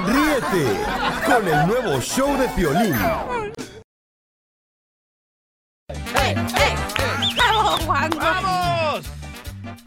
Ríete con el nuevo show de Piolín. ¡Vamos, Juan! ¡Vamos!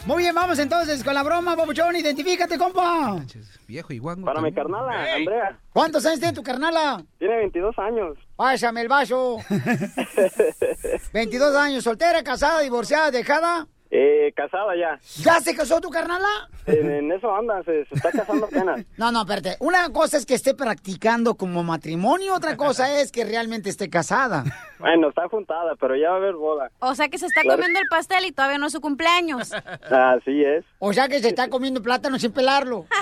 Muy bien, vamos entonces con la broma, Papuchón. Identifícate, compa. Viejo y guango. Para mi carnala, Andrea. ¿Cuántos años tiene tu carnala? Tiene 22 años. Pásame el vaso. 22 años, soltera, casada, divorciada, dejada. Eh, casada ya. ¿Ya se casó tu carnala? En, en eso anda, se, se está casando apenas. No, no, espérate. Una cosa es que esté practicando como matrimonio, otra cosa es que realmente esté casada. Bueno, está juntada, pero ya va a haber boda. O sea que se está Claro. comiendo el pastel y todavía no es su cumpleaños. Así es. O sea que se está comiendo plátano sin pelarlo.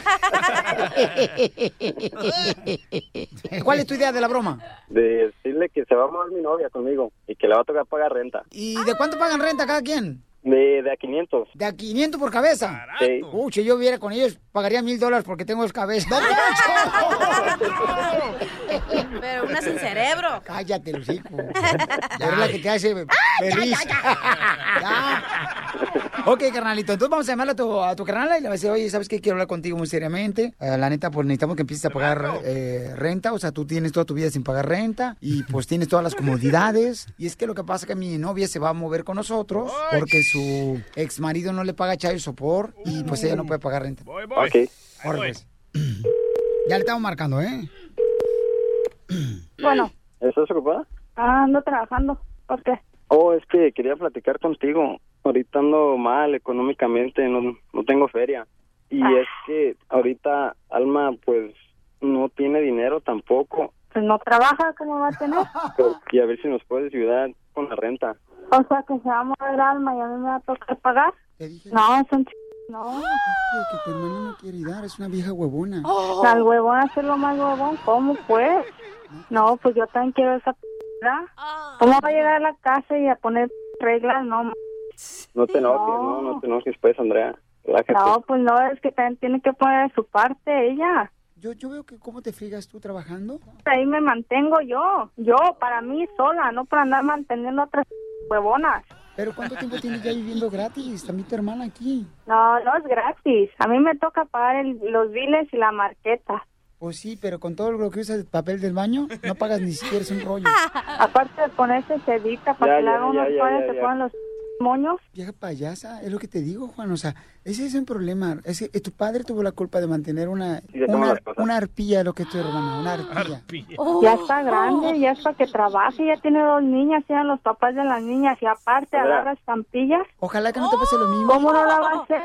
¿Cuál es tu idea de la broma? De decirle que se va a mover mi novia conmigo y que le va a tocar pagar renta. ¿Y de cuánto pagan renta cada quien? De, de a 500. De a 500 por cabeza. Sí. Uy, si yo viviera con ellos, pagaría mil dólares porque tengo dos cabezas. ¡No, Pero una sin cerebro. Cállate, Lucico. Eres la que te hace feliz. Ya. Ok, carnalito, entonces vamos a llamarle a tu, a tu carnala y le vas a decir, oye, ¿sabes qué? Quiero hablar contigo muy seriamente. Eh, la neta, pues necesitamos que empieces a pagar eh, renta. O sea, tú tienes toda tu vida sin pagar renta y pues tienes todas las comodidades. Y es que lo que pasa es que mi novia se va a mover con nosotros porque su ex marido no le paga child support y pues ella no puede pagar renta. Voy, voy. Ok. Órale, pues. Ya le estamos marcando, ¿eh? Bueno, ¿Estás ocupada? ah, ando trabajando. ¿Por qué? Oh, es que quería platicar contigo. Ahorita ando mal económicamente, no, no tengo feria. Y Ah. es que ahorita Alma, pues, no tiene dinero tampoco. Pues no trabaja, ¿cómo va a tener? Pero- y a ver si nos puedes ayudar con la renta. O sea, que se va a mover alma y a mí me va a tocar pagar. No, son ch... No. que tu hermano no quiere dar, es una vieja huevona. Al huevón hacerlo más huevón, ¿cómo pues? No, pues yo también quiero esa p***, ¿verdad? ¿Cómo va a llegar a la casa y a poner reglas? No, No te enojes, no, no te enojes, pues, Andrea. Relájate. No, pues no, es que también tiene que poner de su parte ella. Yo, yo veo que cómo te friegas tú trabajando. Ahí me mantengo yo, yo, para mí sola, no para andar manteniendo otras huevonas. Pero ¿cuánto tiempo tienes ya viviendo gratis? También tu hermana aquí. No, no es gratis. A mí me toca pagar el- los biles y la marqueta. Pues sí, pero con todo lo que usas el papel del baño, no pagas ni siquiera es un rollo. Aparte de ponerse sedita para Ya, que le hagan unos ya, se ya. ponen los moños. Vieja payasa, es lo que te digo, Juan. O sea, ese es un problema. Es que eh, tu padre tuvo la culpa de mantener una, una, una arpilla, lo que es tu hermana, una arpilla. Ya está grande, ya es para que trabaje, ya tiene dos niñas, sean los papás de las niñas y aparte agarra estampillas. Ojalá que no te pase lo mismo. ¿Cómo no la va a hacer?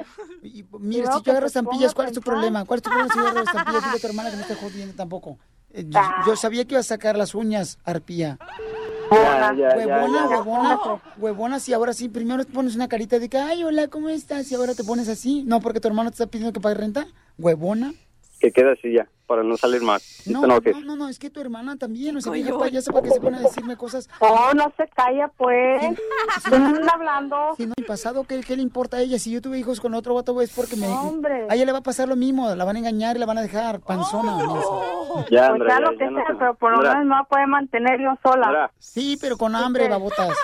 Mira, No, si yo agarro estampillas, ¿cuál es tu problema? ¿Cuál es tu problema si yo agarro estampillas? Dile a tu hermana que no esté jodiendo tampoco. Eh, Yo, yo sabía que iba a sacar las uñas, arpía. Ya, ya, ya, huevona, ya. huevona, huevona, si ahora sí, primero te pones una carita de que, ay, hola, ¿cómo estás? Y ahora te pones así. No, porque tu hermano te está pidiendo que pague renta. Huevona. Que quede así ya, para no salir más. No, No, no, no, no, es que tu hermana también, o sea, vieja payasa, ¿para qué se pone a decirme cosas? Oh, no se calla, pues. ¿Quién anda hablando? Si no, y pasado, ¿qué, ¿qué le importa a ella? Si yo tuve hijos con otro vato, es porque me... Hombre. A ella le va a pasar lo mismo, la van a engañar y la van a dejar panzona. mensa. Ya, pues Andrea, sea ya, lo que ya no sea, pero por lo menos a poder mantener yo sola. Sí, pero con hambre, babotas.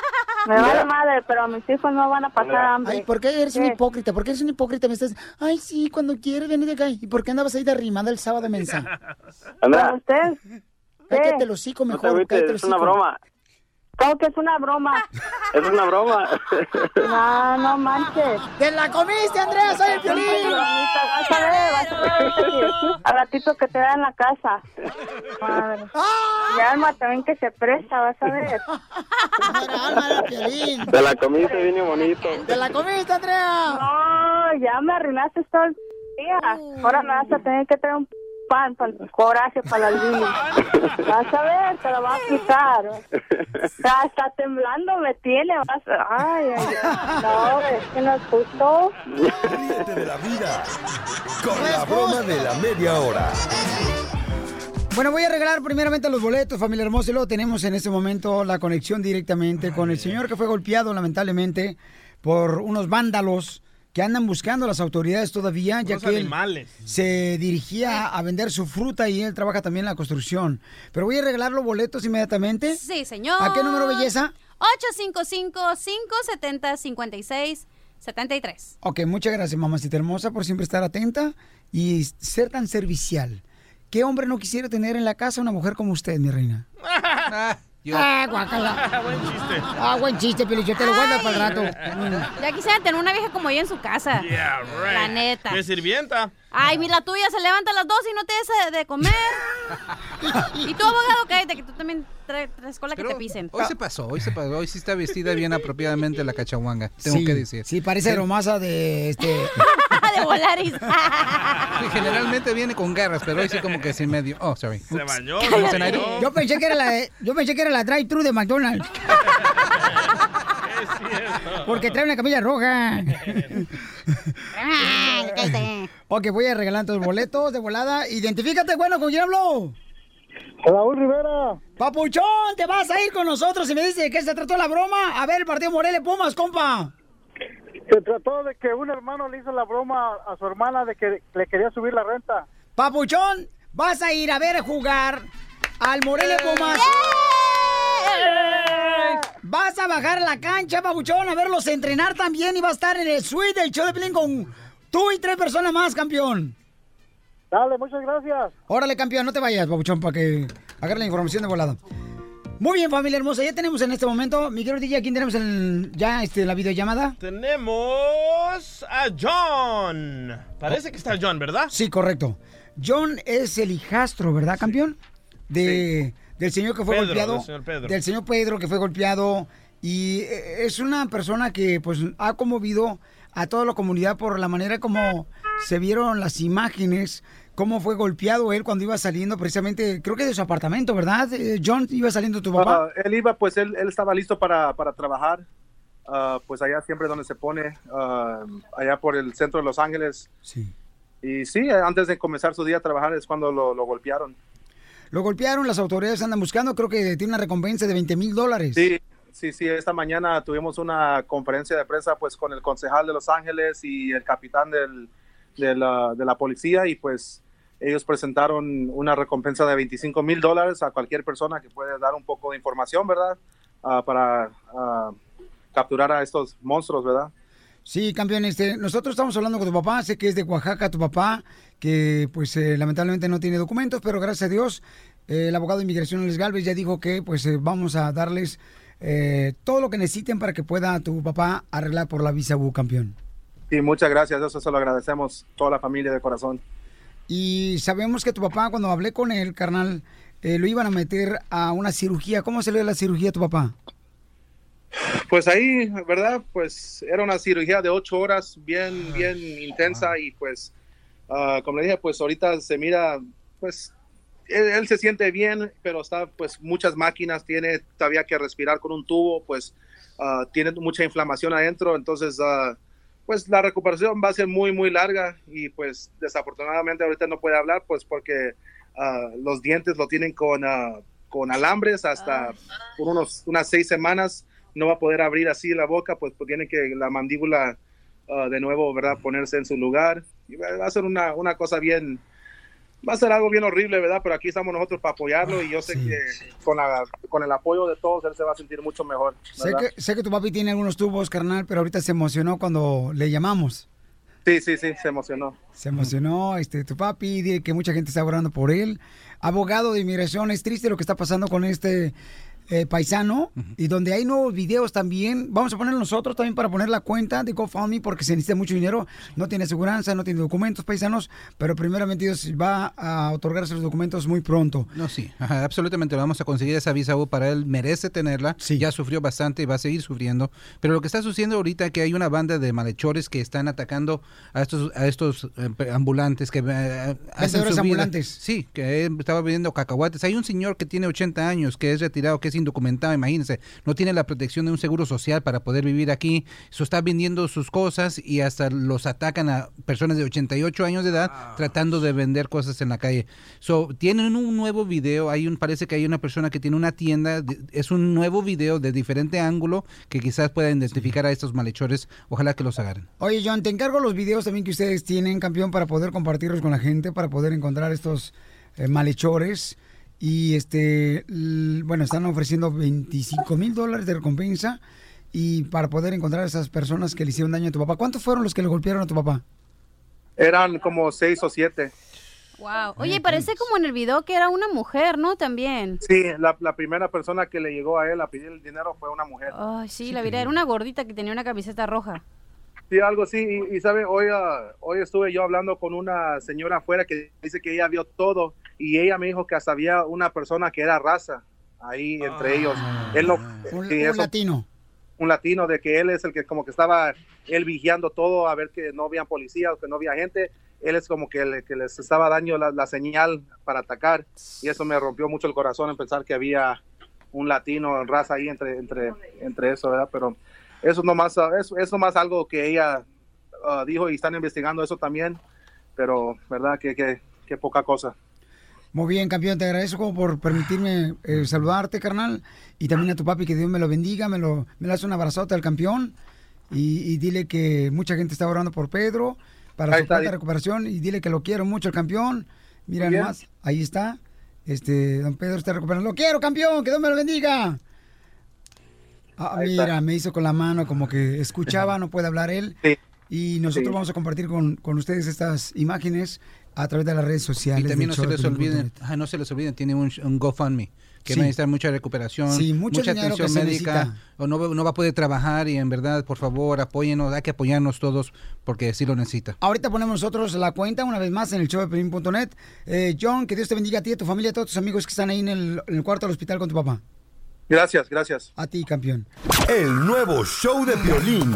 Me vale madre, pero mis hijos no van a pasar hambre. Ay, ¿por qué eres un hipócrita? ¿Por qué eres un hipócrita? Me estás, ay, sí, cuando quieres, ven de acá. ¿Y por qué andabas ahí de arrimada el sábado, mensa? Andrea. ¿Usted? Cállate el hocico No te mejor, agüites, cállate el es una broma. ¿Cómo que es una broma? Es una broma. No, no manches. ¡Te la comiste, Andrea! ¡Soy el! Bromita, Vas a ver, vas a ver al ratito que te da en la casa. Madre. ¡Ah! Y Alma también que se presta, vas a ver. Te la comiste bien bonito. ¡Te la comiste, Andrea! No, ya me arruinaste todo el día. Ahora me vas a tener que traer un pan para el coraje para el vino. Vas a ver, te lo va a quitar. Está temblando, me tiene. Vas a... Ay, ay, ay. No, es que no es justo. Ríete de la vida con la broma de la media hora. Bueno, voy a regalar primeramente los boletos, familia hermosa, y luego tenemos en este momento la conexión directamente con el señor que fue golpeado lamentablemente por unos vándalos que andan buscando las autoridades todavía, ya que él se dirigía a vender su fruta y él trabaja también en la construcción. Pero voy a regalar los boletos inmediatamente. Sí, señor. ¿A qué número, belleza? 855-570-5673. Ok, muchas gracias, mamacita hermosa, por siempre estar atenta y ser tan servicial. ¿Qué hombre no quisiera tener en la casa una mujer como usted, mi reina? Ah, guacala. Buen chiste. Ah, buen chiste, Pelicho, te lo guardas para el rato. Ya quisiera tener una vieja como yo en su casa. Yeah, right. La neta. De sirvienta. Ay, mira, la tuya se levanta a las 12 y no te hace de comer. y tu abogado, cállate, que tú también que te pisen. Hoy se pasó, hoy se pasó, hoy sí está vestida bien apropiadamente la cachahuanga, tengo Sí, que decir. Sí, parece romasa de este. de Volaris. sí, generalmente viene con garras, pero hoy sí como que sin medio. Oh, sorry. Se Oops. bañó. I didn't- Yo pensé que era la, de- yo pensé que era la drive-thru de McDonald's. Porque trae una camilla roja. ok, voy a regalar tus boletos de volada. Identifícate, bueno, ¿con quién hablo? Raúl Rivera. Papuchón, te vas a ir con nosotros y me dice de qué se trató la broma. A ver, el partido Morelia Pumas, compa. Se trató de que un hermano le hizo la broma a su hermana de que le quería subir la renta. Papuchón, vas a ir a ver jugar al Morelia Pumas. Vas a bajar a la cancha, Papuchón, a verlos entrenar también y va a estar en el suite del show de Pelín con tú y tres personas más, campeón. Dale, muchas gracias. Órale, campeón, no te vayas, Papuchón, para que agarre la información de volada. Muy bien, familia hermosa, ya tenemos en este momento, mi querido DJ, ¿a quién tenemos en ya este, la videollamada? Tenemos a John. Parece que está John, ¿verdad? Sí, correcto. John es el hijastro, ¿verdad, campeón? De, Del señor que fue Pedro, golpeado. del señor Pedro. Del señor Pedro que fue golpeado. Y eh, es una persona que pues ha conmovido a toda la comunidad por la manera como se vieron las imágenes, cómo fue golpeado él cuando iba saliendo precisamente, creo que de su apartamento, ¿verdad? Eh, John, iba saliendo tu papá. Ah, él iba, pues él, él estaba listo para, para trabajar, ah, pues allá siempre donde se pone, ah, allá por el centro de Los Ángeles. Sí. Y sí, antes de comenzar su día a trabajar es cuando lo, lo golpearon. Lo golpearon, las autoridades andan buscando, creo que tiene una recompensa de 20 mil dólares. Sí, sí, sí, esta mañana tuvimos una conferencia de prensa pues con el concejal de Los Ángeles y el capitán del, de, la, de la policía y pues ellos presentaron una recompensa de 25 mil dólares a cualquier persona que pueda dar un poco de información, ¿verdad? Ah, para ah, capturar a estos monstruos, ¿verdad? Sí, campeón, este, nosotros estamos hablando con tu papá, sé que es de Oaxaca tu papá, que pues eh, lamentablemente no tiene documentos, pero gracias a Dios eh, el abogado de inmigración Les Galvez ya dijo que pues eh, vamos a darles todo lo que necesiten para que pueda tu papá arreglar por la visa U, campeón. Sí, muchas gracias, eso se lo agradecemos toda la familia de corazón. Y sabemos que tu papá, cuando hablé con él, carnal, eh, lo iban a meter a una cirugía. ¿Cómo se le dio la cirugía a tu papá? Pues ahí, ¿verdad? Pues era una cirugía de ocho horas, bien, bien intensa y pues, ah, como le dije, pues ahorita se mira, pues él, él se siente bien, pero está, pues muchas máquinas, tiene todavía que respirar con un tubo, pues ah, tiene mucha inflamación adentro, entonces, ah, pues la recuperación va a ser muy, muy larga y pues desafortunadamente ahorita no puede hablar, pues porque ah, los dientes lo tienen con, ah, con alambres hasta por unos, unas seis semanas no va a poder abrir así la boca, pues, pues tiene que la mandíbula ah, de nuevo, ¿verdad? Ponerse en su lugar. Y va va a ser una, una cosa bien, va a ser algo bien horrible, ¿verdad? Pero aquí estamos nosotros para apoyarlo y yo sé que con, la, con el apoyo de todos él se va a sentir mucho mejor. Sé que, sé que tu papi tiene algunos tubos, carnal, pero ahorita se emocionó cuando le llamamos. Sí, sí, sí, se emocionó. Se emocionó, este, tu papi, dile que mucha gente está orando por él. Abogado de inmigración, es triste lo que está pasando con este eh, paisano y donde hay nuevos videos también. Vamos a poner nosotros también para poner la cuenta de GoFundMe porque se necesita mucho dinero. No tiene aseguranza, no tiene documentos paisanos, pero primeramente Dios va a otorgarse los documentos muy pronto. No, sí, ajá, absolutamente. Vamos a conseguir esa visa U para él. Merece tenerla. Ya sufrió bastante y va a seguir sufriendo. Pero lo que está sucediendo ahorita es que hay una banda de malhechores que están atacando a estos, a estos eh, ambulantes que eh, hacen ambulantes. Sí, que él estaba vendiendo cacahuates. Hay un señor que tiene 80 años, que es retirado, que es indocumentado, imagínense. No tiene la protección de un seguro social para poder vivir aquí. So, está vendiendo sus cosas y hasta los atacan a personas de 88 años de edad tratando de vender cosas en la calle. So, tienen un nuevo video. Hay un, parece que hay una persona que tiene una tienda. de- Es un nuevo video de diferente ángulo que quizás pueda identificar a estos malhechores. Ojalá que los agarren. Oye, John, te encargo los videos también que ustedes tienen, campeón, para poder compartirlos con la gente, para poder encontrar estos eh, malhechores. Y este, bueno, están ofreciendo 25 mil dólares de recompensa y para poder encontrar a esas personas que le hicieron daño a tu papá. ¿Cuántos fueron los que le golpearon a tu papá? Eran como seis o siete. Wow. Oye, parece como en el video que era una mujer, ¿no? También. Sí, la, la primera persona que le llegó a él a pedir el dinero fue una mujer. Ay, sí, la vida era una gordita que tenía una camiseta roja. Sí, algo así. Y, y, sabe, hoy, ah, hoy estuve yo hablando con una señora afuera que dice que ella vio todo y ella me dijo que hasta había una persona que era raza ahí entre ellos. Él no, Un, un eso- latino. un latino de que él es el que como que estaba él vigiando todo a ver que no había policías, que no había gente. Él es como que, le- que les estaba dando la, la señal para atacar y eso me rompió mucho el corazón en pensar que había un latino en raza ahí entre, entre, entre eso, ¿verdad? Pero eso es nomás, ah, eso, es nomás algo que ella ah, dijo y están investigando eso también, pero verdad que, que, que poca cosa. Muy bien, campeón, te agradezco por permitirme eh, saludarte, carnal. Y también a tu papi, que Dios me lo bendiga, me lo, me le hace un abrazote al campeón. Y, y dile que mucha gente está orando por Pedro para Ahí su pronta recuperación. Y dile que lo quiero mucho el campeón. Mira nomás, ahí está. Este, don Pedro está recuperando. Lo quiero, campeón, que Dios me lo bendiga. Ah, Ahí mira, está. me hizo con la mano como que escuchaba, no puede hablar él. Y nosotros Sí. vamos a compartir con, con ustedes estas imágenes a través de las redes sociales. Y también no se les olviden, net. ajá, no se les olviden, tiene un, un GoFundMe que Sí. va a necesitar mucha recuperación, Sí, mucho mucha atención médica, o no, va- no va a poder trabajar y en verdad, por favor, apóyenos, hay que apoyarnos todos porque sí lo necesita. Ahorita ponemos nosotros la cuenta una vez más en el show de Pelín.net. Eh, John, que Dios te bendiga a ti, a tu familia, a todos tus amigos que están ahí en el, en el cuarto del hospital con tu papá. Gracias, gracias. A ti, campeón. El nuevo show de violín.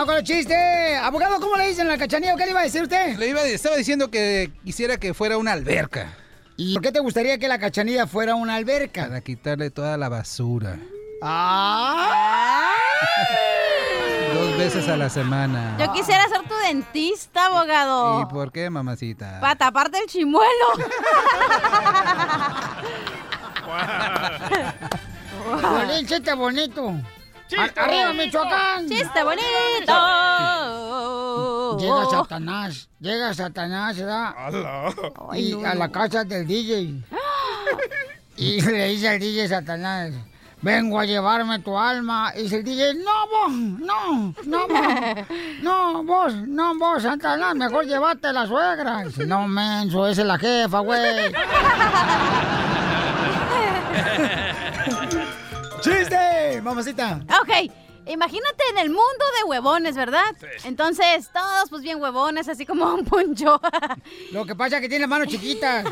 ¡Vamos con el chiste! Abogado, ¿cómo le dicen a la cachanilla? ¿Qué le iba a decir usted? Le iba, estaba diciendo que quisiera que fuera una alberca. ¿Y por qué te gustaría que la cachanilla fuera una alberca? Para quitarle toda la basura. ¡Ah! Dos veces a la semana. Yo quisiera ser tu dentista, abogado. ¿Y por qué, mamacita? Para taparte el chimuelo. Violín, chiste bonito. Chiste. Arriba, Michoacán. Chiste bonito. Llega Satanás, llega Satanás, ¿verdad? Y no, a no. la casa del DJ. Y le dice al DJ Satanás, vengo a llevarme tu alma. Y dice el DJ, no vos, no, no vos, no vos, no vos, Satanás, mejor llévate a la suegra. Dice, no, menso, esa es la jefa, güey. ¡Chiste! Mamacita. Ok, imagínate en el mundo de huevones, ¿verdad? Entonces, todos pues bien huevones, así como un poncho. Lo que pasa es que tiene las manos chiquitas.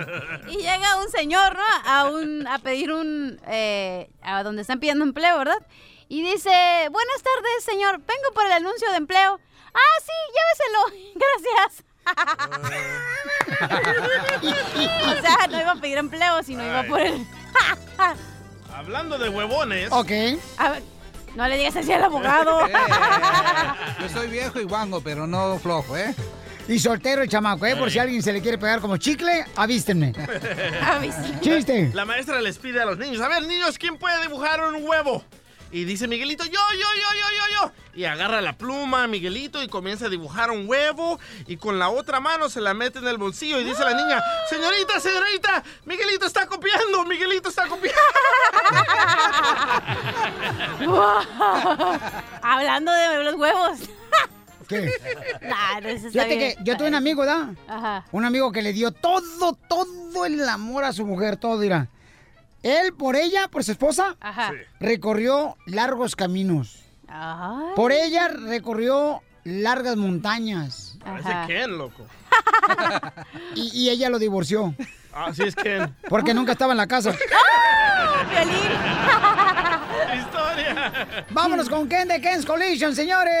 y llega un señor, ¿no? A, un, a pedir un... eh, a donde están pidiendo empleo, ¿verdad? Y dice, buenas tardes, señor, vengo por el anuncio de empleo. Ah, sí, lléveselo. Gracias. o sea, no iba a pedir empleo, sino iba por el... Hablando de huevones. Ok. A ver, no le digas así al abogado. Yo soy viejo y guango, pero no flojo, ¿eh? Y soltero el chamaco, ¿eh? Por si alguien se le quiere pegar como chicle, avístenme. Chiste. La maestra les pide a los niños, a ver, niños, ¿quién puede dibujar un huevo? Y dice Miguelito, yo, yo, yo, yo, yo, yo. Y agarra la pluma Miguelito y comienza a dibujar un huevo y con la otra mano se la mete en el bolsillo y dice la niña, señorita, señorita, Miguelito está copiando, Miguelito está copiando. Hablando de los huevos. ¿Qué? Nah, no, eso está Fíjate bien. que yo tuve un amigo, ¿da? Ajá. Un amigo que le dio todo, todo el amor a su mujer, todo, dirá. Él, por ella, por su esposa, Ajá. recorrió largos caminos. Ay. Por ella recorrió largas montañas. Parece Ken, loco. Y, y ella lo divorció. Ah, sí es Ken. Porque nunca estaba en la casa. Historia. Vámonos con Ken de Ken's Collision, señores.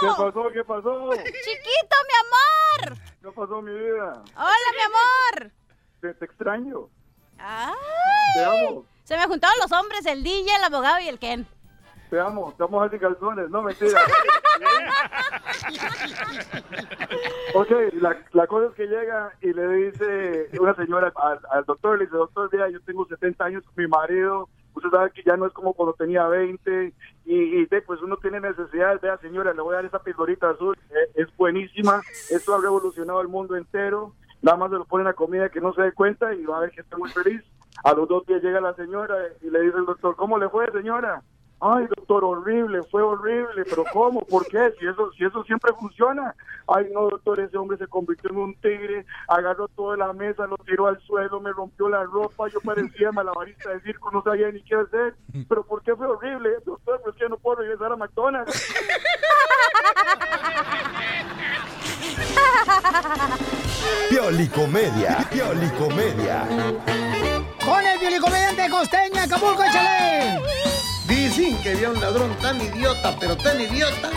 ¿Qué pasó? ¿Qué pasó? Chiquito, mi amor. ¿Qué pasó, mi vida? Hola, mi amor. Te, te extraño. Ay. Te amo. Se me juntaron los hombres, el DJ, el abogado y el Ken. Te amo. Te amo así calzones. No, mentira. ok, la, la cosa es que llega y le dice una señora al, al doctor, le dice, doctor, mira, yo tengo 70 años con mi marido, usted sabe que ya no es como cuando tenía 20 y, y pues uno tiene necesidad, vea señora, le voy a dar esa pildorita azul, eh, es buenísima, esto ha revolucionado el mundo entero, nada más se lo ponen a comida que no se dé cuenta y va a ver que está muy feliz. A los dos días llega la señora y le dice el doctor, ¿cómo le fue señora? Ay, doctor, horrible, fue horrible, pero ¿cómo? ¿Por qué? Si eso, si eso siempre funciona. Ay, no, doctor, ese hombre se convirtió en un tigre, agarró toda la mesa, lo tiró al suelo, me rompió la ropa, yo parecía malabarista de circo, no sabía ni qué hacer. ¿Pero por qué fue horrible? Doctor, pues que no puedo regresar a McDonald's. Piolicomedia. Piolicomedia. Con el violicomediante costeña, Acapulco, échale. Dicen que había un ladrón tan idiota, pero tan idiota,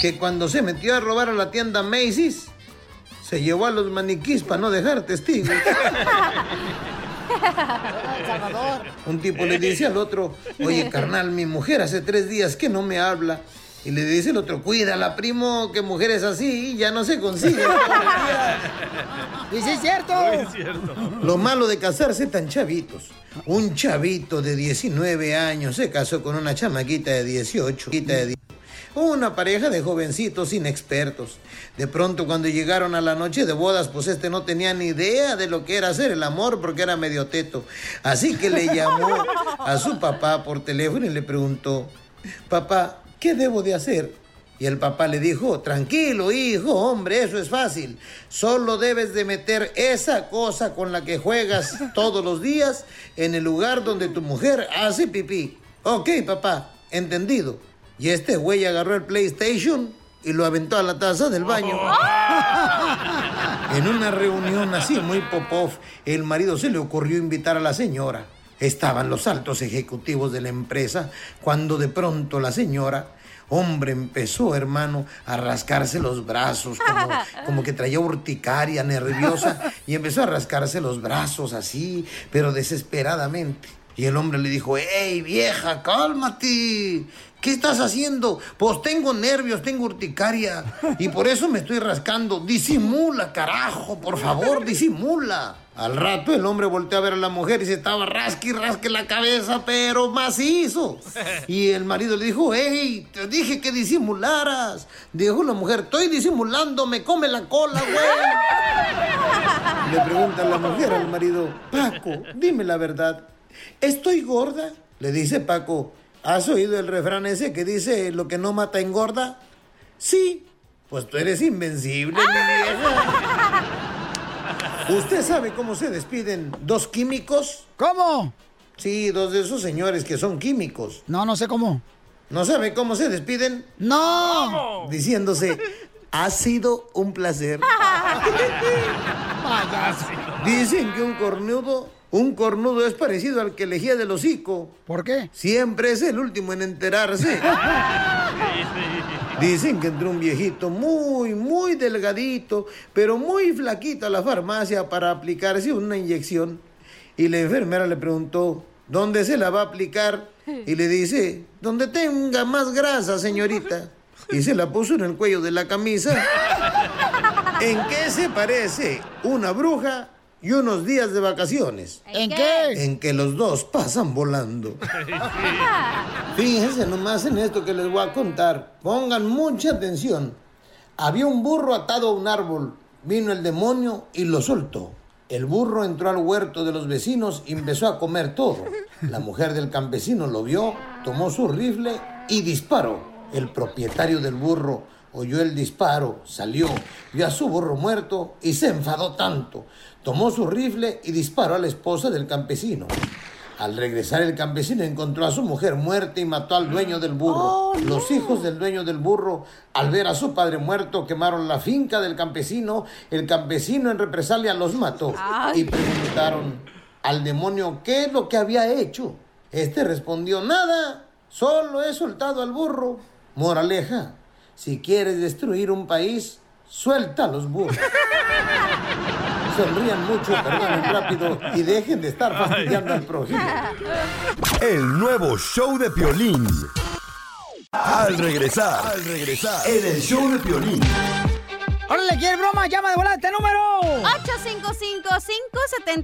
que cuando se metió a robar a la tienda Macy's, se llevó a los maniquís para no dejar testigos. Un tipo le dice al otro, oye carnal, mi mujer hace tres días que no me habla. Y le dice el otro, cuídala, primo, que mujeres así ya no se consiguen. Y sí es cierto. Lo malo de casarse tan chavitos. Un chavito de 19 años se casó con una chamaquita de 18. quita de 10. Una pareja de jovencitos inexpertos. De pronto cuando llegaron a la noche de bodas, pues este no tenía ni idea de lo que era hacer el amor porque era medio teto. Así que le llamó a su papá por teléfono y le preguntó, papá, ¿qué debo de hacer? Y el papá le dijo, tranquilo hijo, hombre, eso es fácil. Solo debes de meter esa cosa con la que juegas todos los días en el lugar donde tu mujer hace pipí. Ok, papá, entendido. Y este güey agarró el PlayStation y lo aventó a la taza del baño. En una reunión así muy pop-off, el marido se le ocurrió invitar a la señora. Estaban los altos ejecutivos de la empresa cuando de pronto la señora, hombre, empezó, hermano, a rascarse los brazos, como, como que traía urticaria, nerviosa, y empezó a rascarse los brazos así, pero desesperadamente. Y el hombre le dijo, hey vieja, cálmate. ¿Qué estás haciendo? Pues tengo nervios, tengo urticaria y por eso me estoy rascando. Disimula, carajo, por favor, disimula. Al rato el hombre volteó a ver a la mujer y se estaba rasque y rasque la cabeza, pero macizo. Y el marido le dijo, hey, te dije que disimularas. Dijo la mujer, estoy disimulando, me come la cola, güey. Le pregunta la mujer al marido, Paco, dime la verdad, ¿estoy gorda? Le dice Paco, ¿has oído el refrán ese que dice lo que no mata engorda? Sí, pues tú eres invencible, mi vieja. ¿Usted sabe cómo se despiden dos químicos? ¿Cómo? Sí, dos de esos señores que son químicos. No, no sé cómo. ¿No sabe cómo se despiden? ¡No! Diciéndose, ha sido un placer. Dicen que un cornudo, un cornudo es parecido al que elegía del hocico. ¿Por qué? Siempre es el último en enterarse. Dicen que entró un viejito muy, muy delgadito, pero muy flaquito a la farmacia para aplicarse una inyección. Y la enfermera le preguntó, ¿dónde se la va a aplicar? Y le dice, donde tenga más grasa, señorita. Y se la puso en el cuello de la camisa. ¿En qué se parece una bruja y unos días de vacaciones? ¿En qué? En que los dos pasan volando. Fíjense nomás en esto que les voy a contar. Pongan mucha atención. Había un burro atado a un árbol. Vino el demonio y lo soltó. El burro entró al huerto de los vecinos y empezó a comer todo. La mujer del campesino lo vio, tomó su rifle y disparó. El propietario del burro oyó el disparo, salió, vio a su burro muerto y se enfadó tanto. Tomó su rifle y disparó a la esposa del campesino. Al regresar el campesino encontró a su mujer muerta y mató al dueño del burro. Los hijos del dueño del burro, al ver a su padre muerto, quemaron la finca del campesino. El campesino en represalia los mató. Y preguntaron al demonio qué es lo que había hecho. Este respondió, nada, solo he soltado al burro. Moraleja, si quieres destruir un país, suelta a los burros. Sonrían mucho, perdonen rápido y dejen de estar fastidiando al prójimo. El nuevo show de Piolín. Al regresar, al regresar, en el show de Piolín. ¡Órale, quiere broma! ¡Llama de volada este número!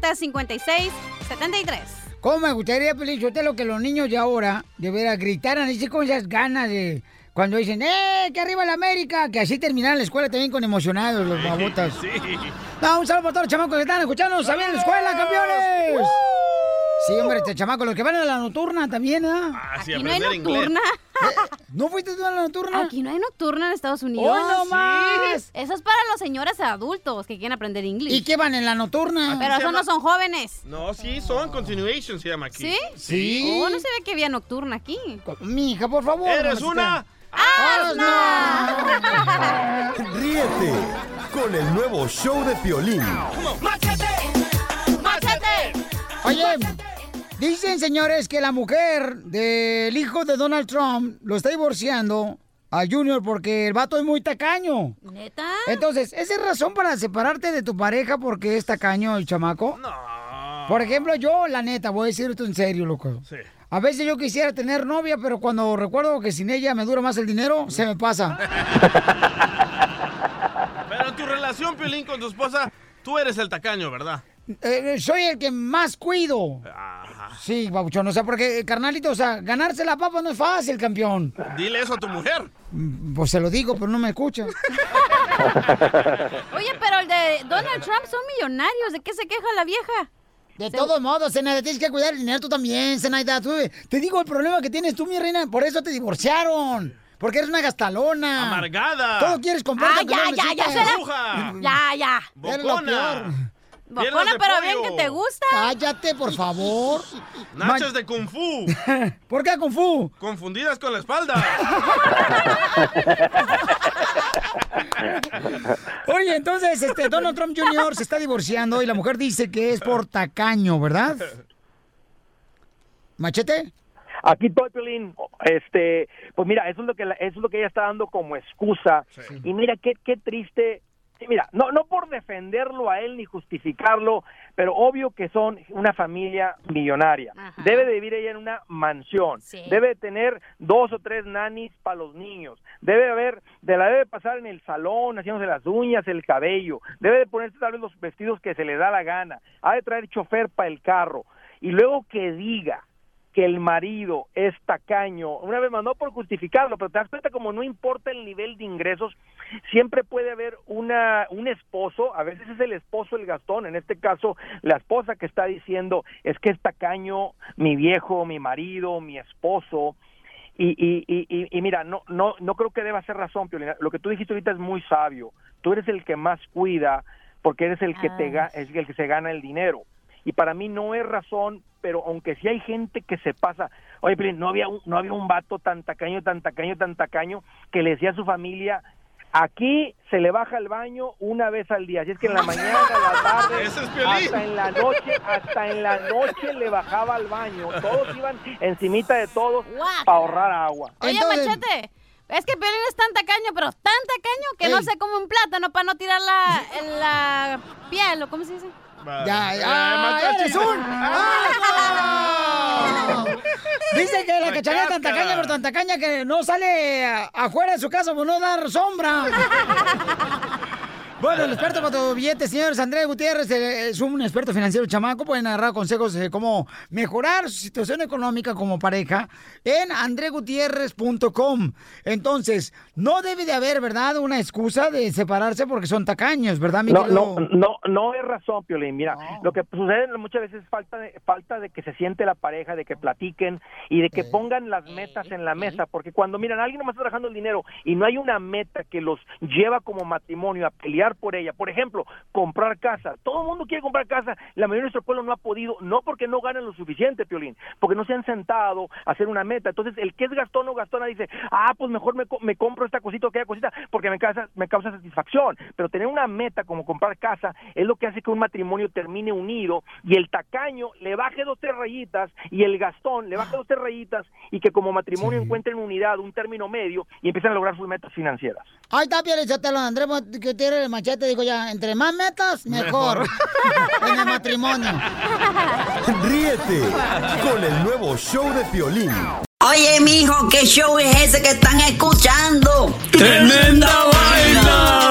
855-570-5673. ¿Cómo me gustaría, Pelichotelo, que los niños de ahora de veras gritaran así con esas ganas de... Cuando dicen, ¡eh, que arriba la América! Que así terminaran la escuela también con emocionados los babotas. Sí. No, un saludo para todos los chamacos que están escuchando. ¿Sabían la escuela, campeones? Sí, hombre, este chamaco, los que van a la nocturna también, ¿ah? Ah, sí, Aquí no hay aprender inglés. nocturna. ¿No fuiste tú a la nocturna? Aquí no hay nocturna en Estados Unidos. ¡Hoy no más! Eso es para los señores adultos que quieren aprender inglés. ¿Y qué van en la nocturna? Pero esos no son jóvenes. No, sí, son continuation se llama aquí. ¿Sí? Sí. Oh, no se ve que había nocturna aquí. Mija, por favor. ¿Eres una? ¡Asna! Ríete con el nuevo show de Piolín. ¡Machete! Oye, dicen señores que la mujer del hijo de Donald Trump lo está divorciando a Junior porque el vato es muy tacaño. ¿Neta? Entonces, ¿esa es razón para separarte de tu pareja porque es tacaño el chamaco? No. Por ejemplo, yo, la neta, voy a decir esto en serio, loco. Sí. A veces yo quisiera tener novia, pero cuando recuerdo que sin ella me dura más el dinero, se me pasa. Pero en tu relación, Piolín, con tu esposa, tú eres el tacaño, ¿verdad? Eh, soy el que más cuido. Sí, babuchón, o sea, porque, carnalito, o sea, ganarse la papa no es fácil, campeón. Dile eso a tu mujer. Pues se lo digo, pero no me escucha. Oye, pero el de Donald Trump son millonarios. ¿De qué se queja la vieja? De todos modos, Zenaida, tienes que cuidar el dinero tú también, Zenaida. Tú, te digo el problema que tienes tú, mi reina, por eso te divorciaron. Porque eres una gastalona. Amargada. Todo quieres comprar. Ah, ya, ya, ya. Ya, ya. Lo Bocona. peor. Bocona, pero bien que te gusta. Cállate, por favor. Nachos de Kung Fu. ¿Por qué Kung Fu? Confundidas con la espalda. Oye, entonces, este, Donald Trump Jr. se está divorciando y la mujer dice que es por tacaño, ¿verdad? ¿Machete? Aquí estoy, Piolín. Este, pues mira, eso es lo que la- eso es lo que ella está dando como excusa. Y mira qué qué triste sí, mira, no, no por defenderlo a él ni justificarlo, pero obvio que son una familia millonaria. Debe de vivir ella en una mansión. Debe de tener dos o tres nanis para los niños. Debe de haber, de la debe pasar en el salón, haciéndose las uñas, el cabello. Debe de ponerse tal vez los vestidos que se le da la gana. Ha de traer chofer para el carro. Y luego que diga que el marido es tacaño, una vez más, no por justificarlo, pero te das cuenta como no importa el nivel de ingresos, siempre puede haber una, un esposo, a veces es el esposo el gastón, en este caso la esposa que está diciendo, es que es tacaño mi viejo, mi marido, mi esposo, y, y, y, y, mira, no, no, no creo que deba ser razón, Piolina. Lo que tú dijiste ahorita es muy sabio. Tú eres el que más cuida porque eres el que te ga- es el que se gana el dinero. Y para mí no es razón, pero aunque sí hay gente que se pasa. Oye, Piolín, no había un, no había un vato tan tacaño, tan tacaño, tan tacaño que le decía a su familia Aquí se le baja el baño una vez al día, así es que en la mañana, en la tarde, Ese es Piolín. hasta en la noche, hasta en la noche le bajaba al baño. Todos iban encimita de todos para ahorrar agua. Oye, Machete, es que Piolín es tan tacaño, pero tan tacaño que no se come un plátano para no tirar la, la piel, ¿o cómo se dice? Ya, ya, eres un... ¡Ah! Dice que la cachanilla es tan tacaña, pero tan tacaña que no sale afuera de su casa por no dar sombra. Bueno, el experto para tu billete, señores, Andrés Gutiérrez, es un experto financiero chamaco, pueden agarrar consejos de cómo mejorar su situación económica como pareja en andregutierrez.com. Entonces, no debe de haber, ¿verdad?, una excusa de separarse porque son tacaños, ¿verdad, mi No, querido? no, no, no es razón, Piolín. Mira, lo que sucede muchas veces es falta de, falta de que se siente la pareja, de que platiquen y de que pongan las metas en la mesa. Porque cuando, miran, alguien nomás está trabajando el dinero y no hay una meta que los lleva como matrimonio a pelear por ella. Por ejemplo, comprar casa. Todo el mundo quiere comprar casa. La mayoría de nuestro pueblo no ha podido, no porque no ganan lo suficiente, Piolín, porque no se han sentado a hacer una meta. Entonces, el que es gastón o gastona dice, ah, pues mejor me, me compro esta cosita o aquella cosita porque me causa, me causa satisfacción. Pero tener una meta como comprar casa es lo que hace que un matrimonio termine unido y el tacaño le baje dos, tres rayitas y el gastón le baje dos, tres rayitas y que como matrimonio encuentren unidad, un término medio y empiezan a lograr sus metas financieras. Ahí está, Pielichotelo, Andrés machete dijo ya, entre más metas, mejor. en el matrimonio. Ríete con el nuevo show de Piolín. Oye, mijo, ¿qué show es ese que están escuchando? ¡Tremenda Hola